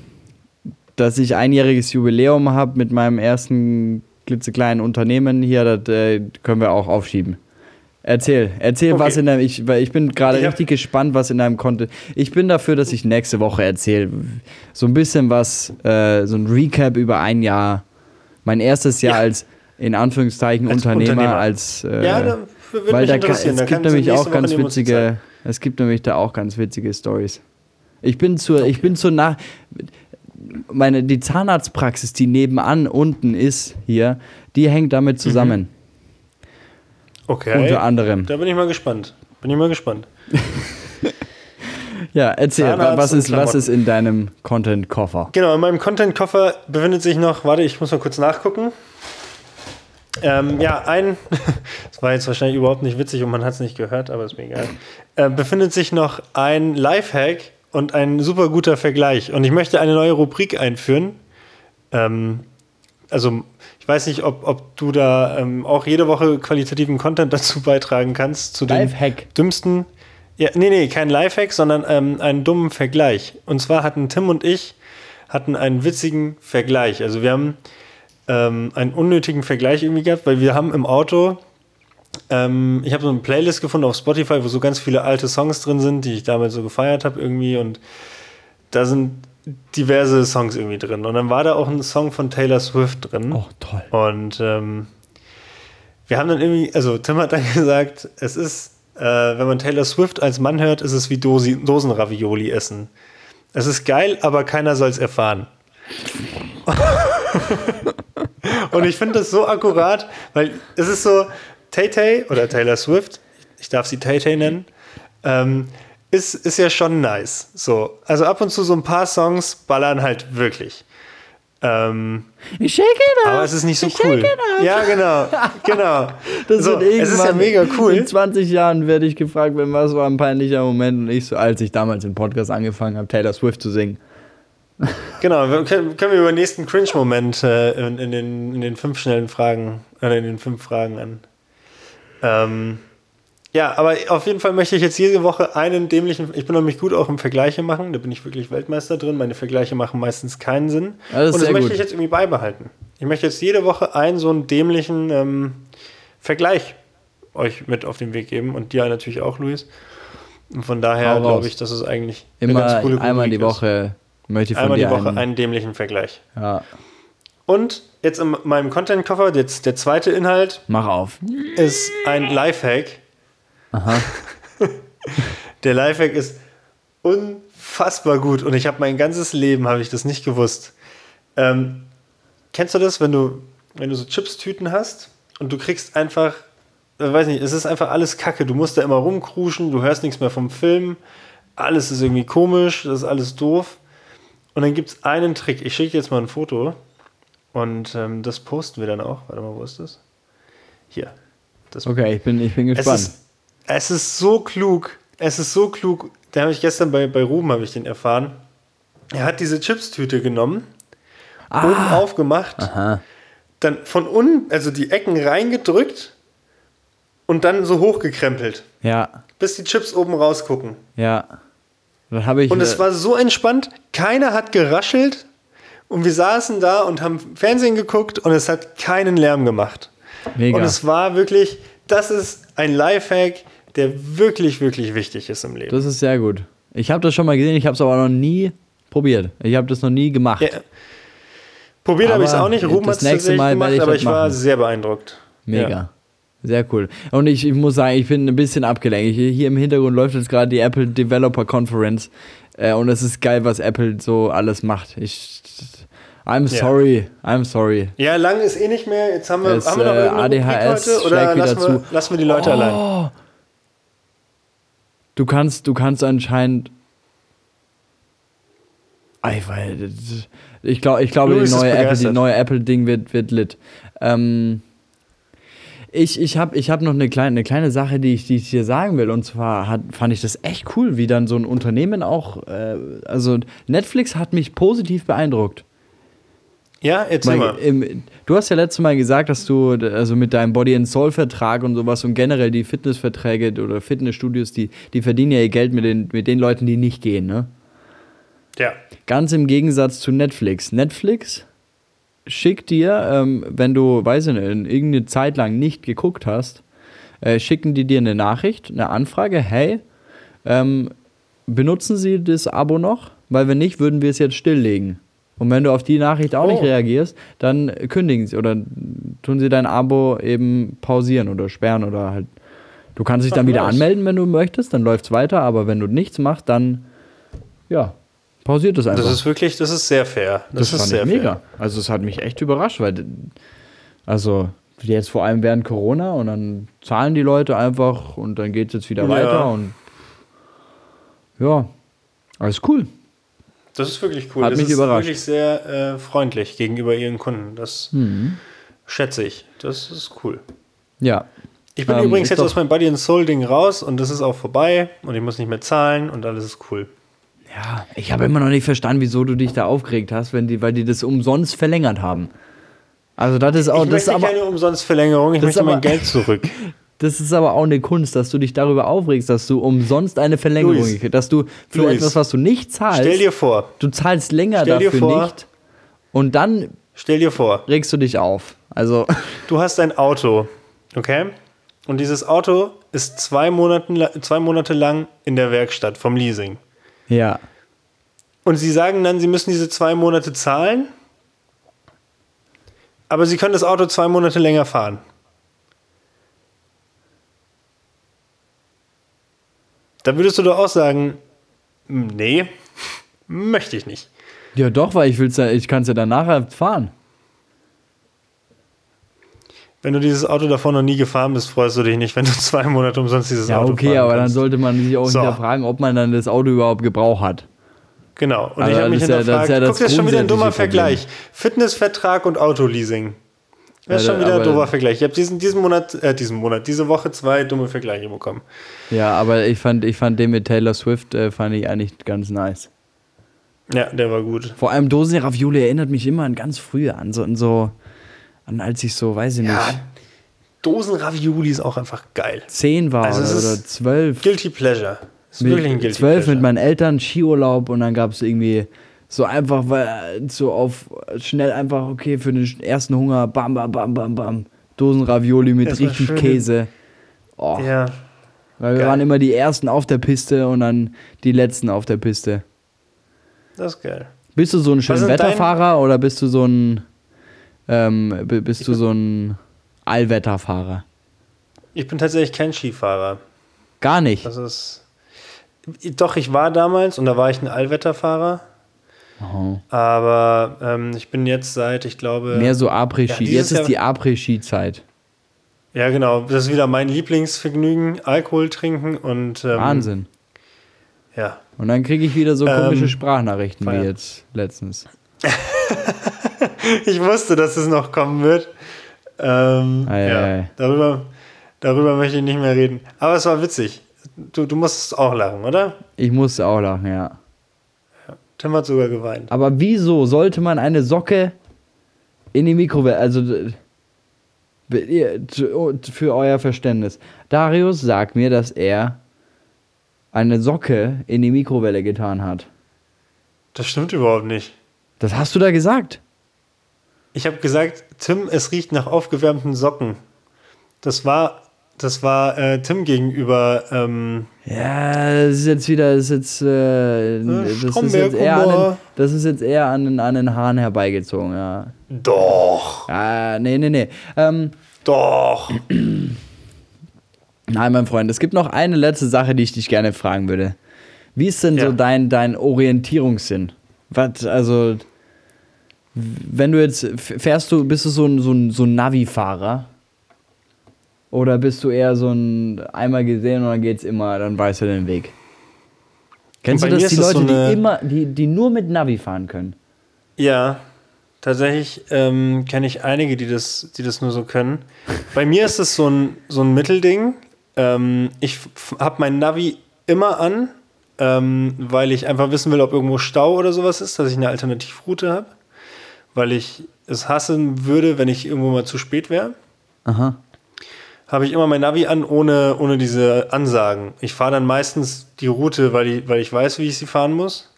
dass ich einjähriges Jubiläum habe mit meinem ersten klitzekleinen Unternehmen hier, das äh, können wir auch aufschieben. Erzähl, erzähl Okay. was in deinem, ich, weil ich bin gerade hab- richtig gespannt, was in deinem Content. Ich bin dafür, dass ich nächste Woche erzähle. So ein bisschen was, äh, so ein Recap über ein Jahr. Mein erstes Jahr Ja. als, in Anführungszeichen, Als Unternehmer, Unternehmer. als. Äh, ja, da würde weil mich da kann, interessieren. es Da gibt nämlich auch Woche ganz witzige, es gibt nämlich da auch ganz witzige Stories. Ich bin zur, ich bin zur nach, meine, die Zahnarztpraxis, die nebenan unten ist hier, die hängt damit zusammen. Okay. Unter anderem. Da bin ich mal gespannt. Bin ich mal gespannt. Ja, erzähl, Zahnarzt was ist, was ist in deinem Content-Koffer? Genau, in meinem Content-Koffer befindet sich noch, warte, ich muss mal kurz nachgucken. Ähm, ja, ein, das war jetzt wahrscheinlich überhaupt nicht witzig und man hat es nicht gehört, aber ist mir egal. Äh, befindet sich noch ein Lifehack und ein super guter Vergleich. Und ich möchte eine neue Rubrik einführen. Ähm, also, ich weiß nicht, ob, ob du da ähm, auch jede Woche qualitativen Content dazu beitragen kannst, zu den Lifehack. dümmsten. Ja, nee, nee, kein Lifehack, sondern ähm, einen dummen Vergleich. Und zwar hatten Tim und ich hatten einen witzigen Vergleich. Also wir haben ähm, einen unnötigen Vergleich irgendwie gehabt, weil wir haben im Auto, ähm, ich habe so eine Playlist gefunden auf Spotify, wo so ganz viele alte Songs drin sind, die ich damals so gefeiert habe irgendwie und da sind diverse Songs irgendwie drin. Und dann war da auch ein Song von Taylor Swift drin. Oh, toll. Und ähm, wir haben dann irgendwie, also Tim hat dann gesagt, es ist, äh, wenn man Taylor Swift als Mann hört, ist es wie Dosi Dosenravioli essen. Es ist geil, aber keiner soll es erfahren. Und ich finde das so akkurat, weil es ist so, Tay Tay oder Taylor Swift, ich darf sie Tay Tay nennen, ähm, ist, ist ja schon nice. So, also ab und zu so ein paar Songs ballern halt wirklich. Ähm, Ich shake it up. aber es ist nicht so ich cool. Ja, genau. Genau. Das so, wird es ist ja mega cool. In 20 Jahren werde ich gefragt, wenn was war ein peinlicher Moment und ich so, als ich damals im Podcast angefangen habe, Taylor Swift zu singen. Genau, wir können, können wir über den nächsten Cringe-Moment äh, in, in, den, in den fünf schnellen Fragen, oder in den fünf Fragen an. Ähm, ja, aber auf jeden Fall möchte ich jetzt jede Woche einen dämlichen, ich bin nämlich gut auch im Vergleiche machen, da bin ich wirklich Weltmeister drin, meine Vergleiche machen meistens keinen Sinn. Ja, das Und das möchte gut. ich jetzt irgendwie beibehalten. Ich möchte jetzt jede Woche einen so einen dämlichen ähm, Vergleich euch mit auf den Weg geben und dir natürlich auch, Luis. Und von daher glaube ich, dass es eigentlich eine Immer ganz coole einmal die Rubrik ist. Woche möchte ich von Einmal die dir Woche einen, einen dämlichen Vergleich. Ja, Und jetzt in meinem Content-Koffer, jetzt der zweite Inhalt, mach auf. ist ein Lifehack. Aha. Der Lifehack ist unfassbar gut und ich habe mein ganzes Leben habe ich das nicht gewusst. Ähm, kennst du das, wenn du wenn du so Chips-Tüten hast und du kriegst einfach, äh, weiß nicht, es ist einfach alles Kacke. Du musst da immer rumkruschen, du hörst nichts mehr vom Film, alles ist irgendwie komisch, das ist alles doof. Und dann gibt es einen Trick. Ich schicke dir jetzt mal ein Foto und ähm, das posten wir dann auch. Warte mal, wo ist das? Hier. Das Okay, ich bin, ich bin es gespannt. ist, es ist so klug. Es ist so klug. Da habe ich gestern bei, bei Ruben habe ich den erfahren. Er hat diese Chipstüte genommen, oben aufgemacht, Aha. dann von unten, also die Ecken reingedrückt und dann so hochgekrempelt, Ja, bis die Chips oben rausgucken. ja. Das habe ich. Und es war so entspannt, keiner hat geraschelt und wir saßen da und haben Fernsehen geguckt und es hat keinen Lärm gemacht. mega. Und es war wirklich, das ist ein Lifehack, der wirklich, wirklich wichtig ist im Leben. das ist sehr gut. Ich habe das schon mal gesehen, ich habe es aber noch nie probiert. Ich habe das noch nie gemacht. Ja. Probiert habe ich es auch nicht. Ruben hat es nächste tatsächlich Mal gemacht, ich aber ich war machen. sehr beeindruckt. Mega. Ja. Sehr cool. Und ich, ich muss sagen, ich bin ein bisschen abgelenkt. Hier, im Hintergrund läuft jetzt gerade die Apple Developer Conference. Äh, und es ist geil, was Apple so alles macht. Ich. I'm Ja. sorry. I'm sorry. Ja, lang ist eh nicht mehr. Jetzt haben wir, Es, haben wir noch äh, ADHS heute oder lassen wir, lassen wir die Leute allein? Du kannst, du kannst anscheinend. Ei, weil, Ich, glaub, ich glaube, die neue Apple, die neue Apple-Ding wird, wird lit. Ähm, ich ich habe ich hab noch eine kleine, eine kleine Sache, die ich, die ich dir sagen will. Und zwar hat, fand ich das echt cool, wie dann so ein Unternehmen auch. Äh, also, Netflix hat mich positiv beeindruckt. Ja, erzähl Mal, mal. im, du hast ja letztes Mal gesagt, dass du also mit deinem Body and Soul Vertrag und sowas und generell die Fitnessverträge oder Fitnessstudios, die, die verdienen ja ihr Geld mit den, mit den Leuten, die nicht gehen, ne? Ja. Ganz im Gegensatz zu Netflix. Netflix schickt dir, ähm, wenn du, weiß ich nicht, irgendeine Zeit lang nicht geguckt hast, äh, schicken die dir eine Nachricht, eine Anfrage, hey, ähm, benutzen Sie das Abo noch? Weil wenn nicht, würden wir es jetzt stilllegen. Und wenn du auf die Nachricht auch nicht Oh. reagierst, dann kündigen sie oder tun sie dein Abo eben pausieren oder sperren oder halt. Du kannst dich dann wieder nice. anmelden, wenn du möchtest, dann läuft es weiter, aber wenn du nichts machst, dann ja, pausiert es einfach. Das ist wirklich, das ist sehr fair. Das, ist fand sehr ich mega. fair. Also es hat mich echt überrascht, weil also jetzt vor allem während Corona und dann zahlen die Leute einfach und dann geht es jetzt wieder Ja. weiter und ja, alles cool. Das ist wirklich cool. Hat das mich ist überrascht. wirklich sehr äh, freundlich gegenüber ihren Kunden. Das Mhm. schätze ich. Das ist cool. Ja. Ich bin Ähm, übrigens jetzt aus meinem Body and Soul Ding raus und das ist auch vorbei und ich muss nicht mehr zahlen und alles ist cool. Ja, ich habe immer noch nicht verstanden, wieso du dich da aufgeregt hast, wenn die, weil die das umsonst verlängert haben. Also das ist auch, ich das ist aber, keine Umsonstverlängerung, ich möchte mein aber- Geld zurück. das ist aber auch eine Kunst, dass du dich darüber aufregst, dass du umsonst eine Verlängerung Luis. kriegst, dass du für Luis. etwas, was du nicht zahlst, Stell dir vor, du zahlst länger dafür vor- nicht und dann stell dir vor, regst du dich auf. Also du hast ein Auto, okay? Und dieses Auto ist zwei, Monaten, zwei Monate lang in der Werkstatt vom Leasing. ja, Und sie sagen dann, sie müssen diese zwei Monate zahlen, aber sie können das Auto zwei Monate länger fahren. Da würdest du doch auch sagen, "Hm, nee, möchte ich nicht. ja doch, weil ich will's ja, ich kann es ja dann nachher fahren. Wenn du dieses Auto davor noch nie gefahren bist, freust du dich nicht, wenn du zwei Monate umsonst dieses Ja, Auto okay, fahren aber dann kannst. sollte man sich auch So. hinterfragen, ob man dann das Auto überhaupt Gebrauch hat. Genau. Und Aber ich habe mich das ist ja- das hinterfragt, ja das guck, das ist schon wieder ein dummer. Vergleich. Fitnessvertrag und Autoleasing. Das ist schon wieder ein aber- dummer Vergleich. Ich habe diesen, diesen Monat, äh, diesen Monat, diese Woche zwei dumme Vergleiche bekommen. Ja, aber ich fand, ich fand den mit Taylor Swift äh, fand ich eigentlich ganz nice. Ja, der war gut. Vor allem Dosenravioli erinnert mich immer an ganz früher, an so, an so, an als ich so, weiß ich Ja. nicht, Dosenravioli ist auch einfach geil. zehn war Also es oder, oder zwölf. Guilty Pleasure. Ist wirklich ein Guilty zwölf Pleasure. mit meinen Eltern, Skiurlaub und dann gab es irgendwie so einfach, weil so auf schnell einfach, okay, für den ersten Hunger, bam, bam, bam, bam, bam. Dosenravioli mit Das richtig. Käse. Oh, ja. weil wir geil. waren immer die ersten auf der Piste und dann die letzten auf der Piste. Das ist geil. Bist du so ein sind dein- Schönwetterfahrer oder bist du so ein ähm, bist du so ein Allwetterfahrer? Ich bin tatsächlich kein Skifahrer. Gar nicht. Das ist. Doch, ich war damals und da war ich ein Allwetterfahrer. Oh. Aber ähm, ich bin jetzt seit, ich glaube. Mehr so Après-Ski. Ja, Jetzt ist Jahr- die Après-Ski-Zeit. Ja, genau. Das ist wieder mein Lieblingsvergnügen: Alkohol trinken und. Ähm, Wahnsinn. Ja. Und dann kriege ich wieder so Ähm, komische Sprachnachrichten wie feiern. jetzt letztens. Ich wusste, dass es noch kommen wird. Ähm, Ei, ja, ei. Darüber, darüber möchte ich nicht mehr reden. Aber es war witzig. Du, du musstest auch lachen, oder? Ich musste auch lachen, ja. Tim hat sogar geweint. Aber wieso sollte man eine Socke in die Mikrowelle, also zu- für euer Verständnis. Darius sagt mir, dass er eine Socke in die Mikrowelle getan hat. Das stimmt überhaupt nicht. Das hast du da gesagt? Ich habe gesagt, Tim, es riecht nach aufgewärmten Socken. Das war, das war äh, Tim gegenüber. Ähm, Ja, das ist jetzt wieder, das ist jetzt, äh, das, ist jetzt eher an den, das ist jetzt eher an den, an den Haaren herbeigezogen, ja. doch, Ja, nee, nee, nee. Ähm, doch. Nein, mein Freund, es gibt noch eine letzte Sache, die ich dich gerne fragen würde. Wie ist denn Ja. so dein, dein Orientierungssinn? Was, also, wenn du jetzt, fährst du, bist du so ein, so ein, so ein Navi-Fahrer? Oder bist du eher so ein, einmal gesehen und dann geht's immer, dann weißt du den Weg? Kennst du das, die Leute, so eine- die immer, die, die nur mit Navi fahren können? Ja, tatsächlich ähm, kenne ich einige, die das, die das nur so können. Bei mir ist es so ein, so ein Mittelding. Ähm, ich habe mein Navi immer an, ähm, weil ich einfach wissen will, ob irgendwo Stau oder sowas ist, dass ich eine Alternativroute habe. Weil ich es hassen würde, wenn ich irgendwo mal zu spät wäre. Aha. Habe ich immer mein Navi an, ohne, ohne diese Ansagen. Ich fahre dann meistens die Route, weil ich, weil ich weiß, wie ich sie fahren muss.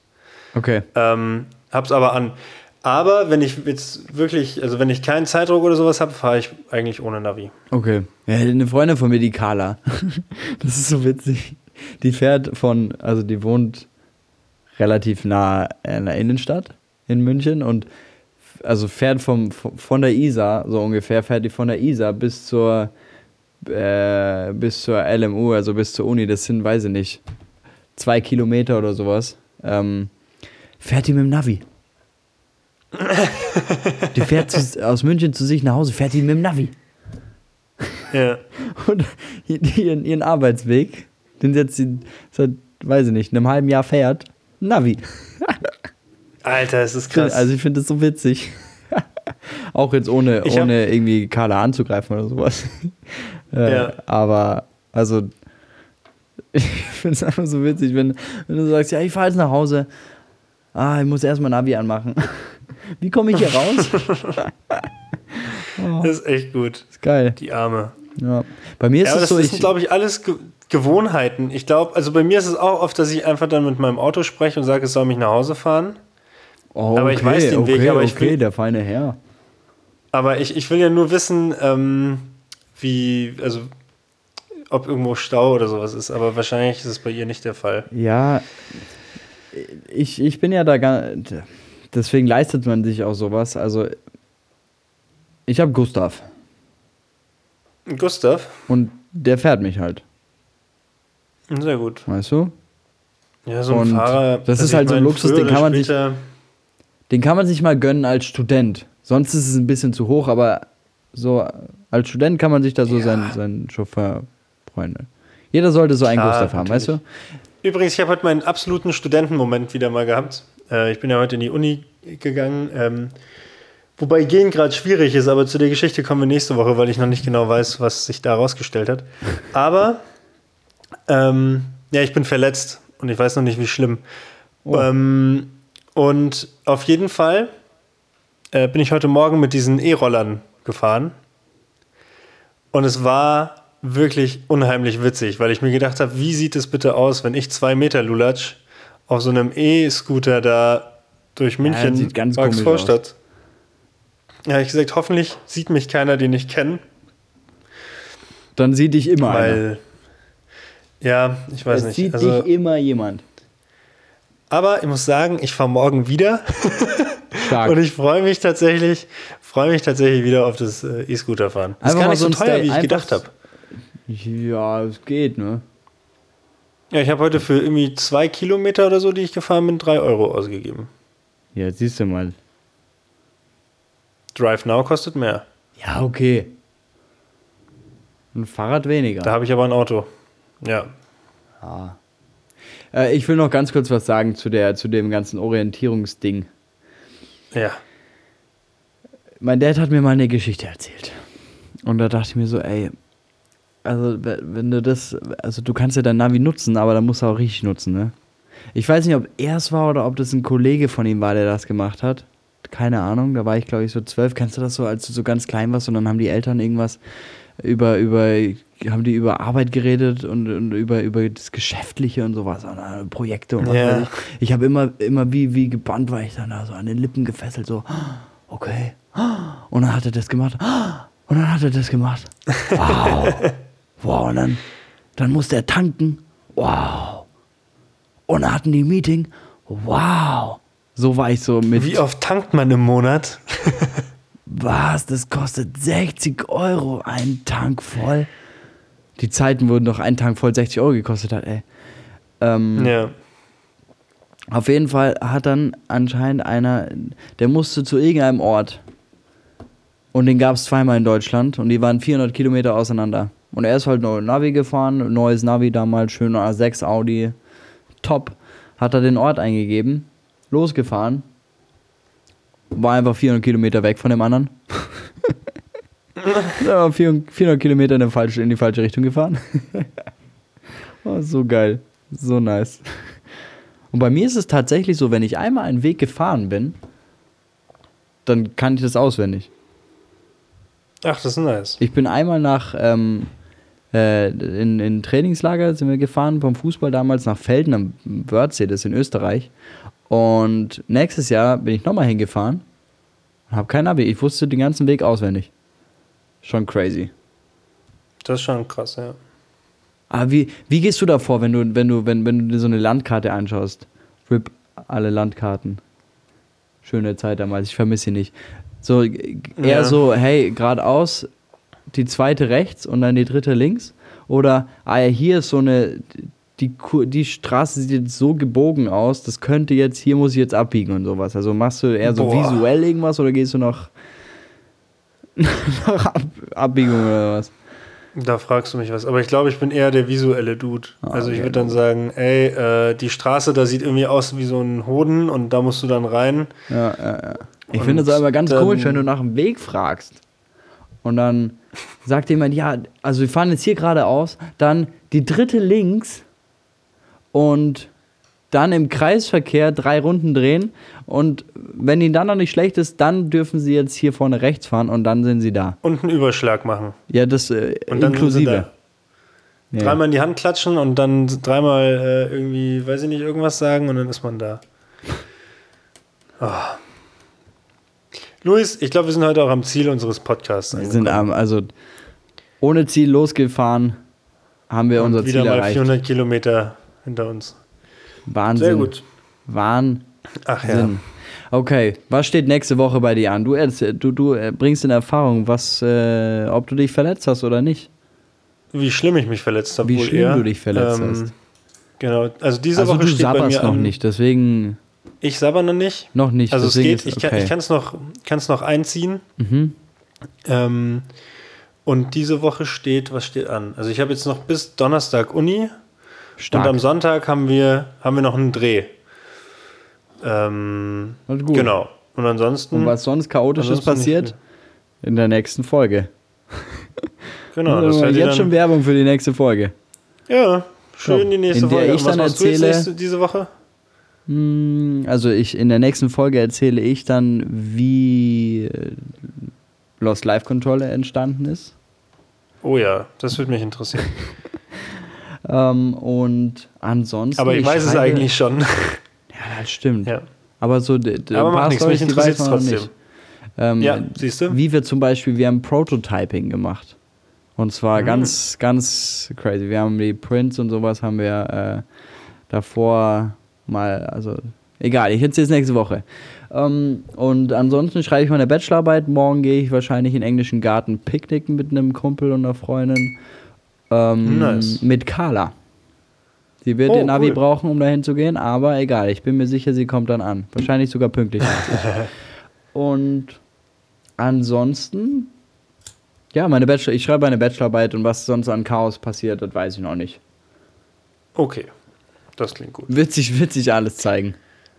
Okay. Ähm, hab's aber an. Aber wenn ich jetzt wirklich, also wenn ich keinen Zeitdruck oder sowas habe, fahre ich eigentlich ohne Navi. Okay. Ja, eine Freundin von mir, die Carla. Das ist so witzig. Die fährt von, also die wohnt relativ nah in der Innenstadt in München und also fährt vom, von der Isar, so ungefähr, fährt die von der Isar bis zur äh, bis zur LMU, also bis zur Uni, das sind, weiß ich nicht, zwei Kilometer oder sowas. Ähm, fährt die mit dem Navi. Die fährt zu, aus München zu sich nach Hause, fährt die mit dem Navi. Ja. Und ihren, ihren Arbeitsweg, den sie jetzt seit, weiß ich nicht, einem halben Jahr fährt, Navi. Alter, es ist krass. Also ich finde das so witzig. Auch jetzt ohne, Ich ohne irgendwie Carla anzugreifen oder sowas. Äh, Ja. Aber, also, ich finde es einfach so witzig, wenn, wenn du sagst, ja, ich fahre jetzt nach Hause. Ah, ich muss erstmal Navi anmachen. Wie komme ich hier raus? das ist echt gut. ist geil. Die Arme. Ja. Bei mir ist Ja, aber es das so, sind, ich, glaube ich, alles Ge Gewohnheiten. Ich glaube, also bei mir ist es auch oft, dass ich einfach dann mit meinem Auto spreche und sage, es soll mich nach Hause fahren. oh, aber ich weiß den Weg, okay, aber ich okay, will- der feine Herr. Aber ich, ich will ja nur wissen, ähm, wie, also ob irgendwo Stau oder sowas ist. Aber wahrscheinlich ist es bei ihr nicht der Fall. Ja, ich, ich bin ja da gar Deswegen leistet man sich auch sowas. Also, ich habe Gustav Gustav, und der fährt mich halt, sehr gut. weißt du? Ja, so ein Und Fahrer. das ist halt so ein Luxus, den kann man sich- Den kann man sich mal gönnen als Student. Sonst ist es ein bisschen zu hoch, aber so als Student kann man sich da so Ja. seinen, seinen Chauffeur freuen. Jeder sollte so einen Gustav haben, weißt du? Übrigens, ich habe heute meinen absoluten Studentenmoment wieder mal gehabt. Äh, ich bin ja heute in die Uni gegangen. Ähm, wobei gehen gerade schwierig ist, aber zu der Geschichte kommen wir nächste Woche, weil ich noch nicht genau weiß, was sich da herausgestellt hat. Aber ähm, ja, ich bin verletzt und ich weiß noch nicht, wie schlimm. Oh. Ähm, und auf jeden Fall äh, bin ich heute Morgen mit diesen E-Rollern gefahren. Und es war wirklich unheimlich witzig, weil ich mir gedacht habe, wie sieht es bitte aus, wenn ich zwei Meter Lulatsch auf so einem E-Scooter da durch München, ja, sieht ganz Max Vorstadt. Ja, habe ich gesagt, hoffentlich sieht mich keiner, den ich kenne. Dann sieht dich immer Weil, einer. Ja, ich weiß es nicht. Sieht also, dich immer jemand. Aber ich muss sagen, ich fahre morgen wieder. Stark. Und ich freue mich tatsächlich, freue mich tatsächlich wieder auf das äh, E-Scooter fahren. Das ist gar nicht so teuer, wie ich gedacht habe. Ja, es geht, ne? Ja, ich habe heute für irgendwie zwei Kilometer oder so, die ich gefahren bin, drei Euro ausgegeben. Ja, siehst du mal. Drive Now kostet mehr. Ja, okay. Ein Fahrrad weniger. Da habe ich aber ein Auto. Ja. Ah. Äh, ich will noch ganz kurz was sagen zu, der, zu dem ganzen Orientierungsding. Ja. Mein Dad hat mir mal eine Geschichte erzählt. Und da dachte ich mir so, ey, also wenn du das, also du kannst ja dein Navi nutzen, aber dann musst du auch richtig nutzen, ne? Ich weiß nicht, ob er es war oder ob das ein Kollege von ihm war, der das gemacht hat. Keine Ahnung, da war ich glaube ich so zwölf. Kennst du das so, als du so ganz klein warst und dann haben die Eltern irgendwas über, über, haben die über Arbeit geredet und, und über, über das Geschäftliche und sowas, und, Projekte und was yeah. weiß ich. Ich habe immer, immer wie, wie gebannt war ich dann da so an den Lippen gefesselt, so, okay. Und dann hat er das gemacht. Und dann hat er das gemacht. Wow. Wow, und dann, dann musste er tanken. Wow. Und dann hatten die Meeting. Wow. So war ich so mit. Wie oft tankt man im Monat? Was? Das kostet 60 Euro ein Tank voll. Die Zeiten wurden doch ein Tank voll 60 Euro gekostet hat, ey. Ähm, ja. Auf jeden Fall hat dann anscheinend einer, der musste zu irgendeinem Ort. Und den gab es zweimal in Deutschland und die waren 400 Kilometer auseinander. Und er ist halt neue Navi gefahren, neues Navi damals, schöner A6 Audi, top. Hat er den Ort eingegeben, losgefahren, war einfach 400 Kilometer weg von dem anderen. ja, 400 Kilometer in, in die falsche Richtung gefahren. oh, so geil, so nice. Und bei mir ist es tatsächlich so, wenn ich einmal einen Weg gefahren bin, dann kann ich das auswendig. Ach, das ist nice. Ich bin einmal nach ähm, äh, in, in Trainingslager sind wir gefahren vom Fußball damals nach Felden am Wörthsee, das ist in Österreich. Und nächstes Jahr bin ich nochmal hingefahren und habe kein Abi. Ich wusste den ganzen Weg auswendig. Schon crazy. Das ist schon krass, ja. Aber wie, wie gehst du da vor, wenn du, wenn du, wenn, wenn du dir so eine Landkarte anschaust? RIP alle Landkarten. Schöne Zeit damals, ich vermisse sie nicht. So eher ja. so, hey, geradeaus, die zweite rechts und dann die dritte links? Oder, ah ja, hier ist so eine, die, die Straße sieht jetzt so gebogen aus, das könnte jetzt, hier muss ich jetzt abbiegen und sowas. Also machst du eher so Boah. visuell irgendwas oder gehst du noch nach Ab Abbiegung oder was? Da fragst du mich was. Aber ich glaube, ich bin eher der visuelle Dude. Ah, also ich würde dann sagen, ey, äh, die Straße, da sieht irgendwie aus wie so ein Hoden und da musst du dann rein. Ja, ja, ja. Ich finde es aber ganz komisch, wenn du nach dem Weg fragst. Und dann sagt jemand, ja, also wir fahren jetzt hier geradeaus, dann die dritte links und dann im Kreisverkehr drei Runden drehen und wenn ihnen dann noch nicht schlecht ist, dann dürfen sie jetzt hier vorne rechts fahren und dann sind sie da. Und einen Überschlag machen. Ja, das äh, und dann inklusive. Ja. Dreimal in die Hand klatschen und dann dreimal äh, irgendwie, weiß ich nicht, irgendwas sagen und dann ist man da. Oh. Luis, ich glaube, wir sind heute auch am Ziel unseres Podcasts. Wir sind am, also ohne Ziel losgefahren, haben wir Und unser Ziel erreicht. Wieder mal 400 Kilometer hinter uns. Wahnsinn. Sehr gut. Wahnsinn. Ach ja. Okay, was steht nächste Woche bei dir an? Du, du, du äh, bringst in Erfahrung, was, äh, ob du dich verletzt hast oder nicht. Wie schlimm ich mich verletzt habe. Wie schlimm eher. du dich verletzt ähm, hast. Genau, also diese also Woche du steht bei mir noch nicht, deswegen. Ich sabber noch nicht. Noch nicht. Also es geht, ich okay. kann es noch, noch einziehen. Mhm. Ähm, und diese Woche steht, was steht an? Also ich habe jetzt noch bis Donnerstag Uni Stark. Und am Sonntag haben wir, haben wir noch einen Dreh. Ähm, Und gut. Genau. Und ansonsten. Und was sonst Chaotisches Ansonsten passiert? In der nächsten Folge. Genau, das Also jetzt schon dann, Werbung für die nächste Folge. Ja, schön So, die nächste in der Folge. ich was dann jetzt erzähle- nächste, diese Woche? Hm, Also ich in der nächsten Folge erzähle ich dann, wie äh, Lost Life Controller entstanden ist. Oh ja, das würde mich interessieren. Ähm, und ansonsten. Aber ich, weiß es schreibe- eigentlich schon. Ja, das stimmt. ja. Aber so Aber macht nichts, mich weiß interessiert es trotzdem. Ähm, Ja, siehst du? Wie wir zum Beispiel, wir haben Prototyping gemacht. Und Mhm. zwar ganz, ganz crazy. Wir haben die Prints und sowas haben wir äh, davor mal, also egal, ich erzähle es nächste Woche. Ähm, und ansonsten schreibe ich meine Bachelorarbeit. Morgen gehe ich wahrscheinlich in den englischen Garten picknicken mit einem Kumpel und einer Freundin. Ähm, Nice. Mit Carla. Sie wird Oh, den Navi cool. brauchen, um dahin zu gehen, aber egal, ich bin mir sicher, sie kommt dann an. Wahrscheinlich sogar pünktlich. und ansonsten, ja, meine Bachelor, ich schreibe eine Bachelorarbeit und was sonst an Chaos passiert, das weiß ich noch nicht. Okay, das klingt gut. Wird sich, wird sich alles zeigen.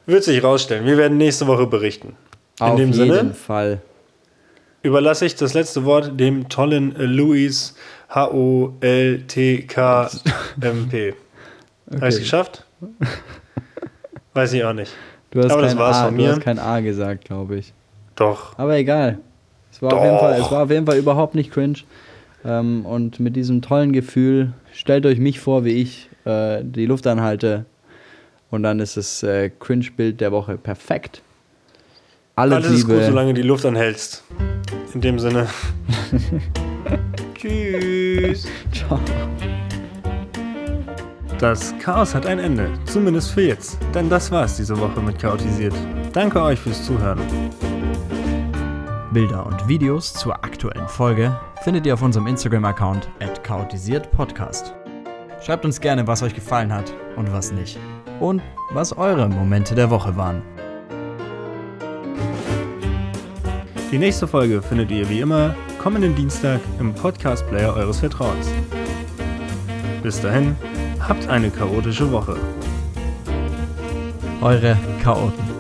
Wird sich rausstellen. Wir werden nächste Woche berichten. In Auf dem jeden Sinne Fall. überlasse ich das letzte Wort dem tollen Luis H-O-L-T-K-M-P. Habe ich es geschafft? Weiß ich auch nicht. Du hast, Aber das kein war's A, von du mir. hast kein A gesagt, glaube ich. Doch. Aber egal. Es war, auf jeden Fall, es war auf jeden Fall überhaupt nicht cringe. Ähm, und mit diesem tollen Gefühl, stellt euch mich vor, wie ich äh, die Luft anhalte. Und dann ist das äh, Cringe-Bild der Woche perfekt. Alles, Alles ist Liebe. gut, solange du die Luft anhältst. In dem Sinne. Tschüss. Ciao. Das Chaos hat ein Ende, zumindest für jetzt. Denn das war's diese Woche mit Chaotisiert. Danke euch fürs Zuhören. Bilder und Videos zur aktuellen Folge findet ihr auf unserem Instagram-Account at chaotisiertpodcast. Schreibt uns gerne, was euch gefallen hat und was nicht. Und was eure Momente der Woche waren. Die nächste Folge findet ihr wie immer kommenden Dienstag im Podcast-Player eures Vertrauens. Bis dahin, habt eine chaotische Woche. Eure Chaoten.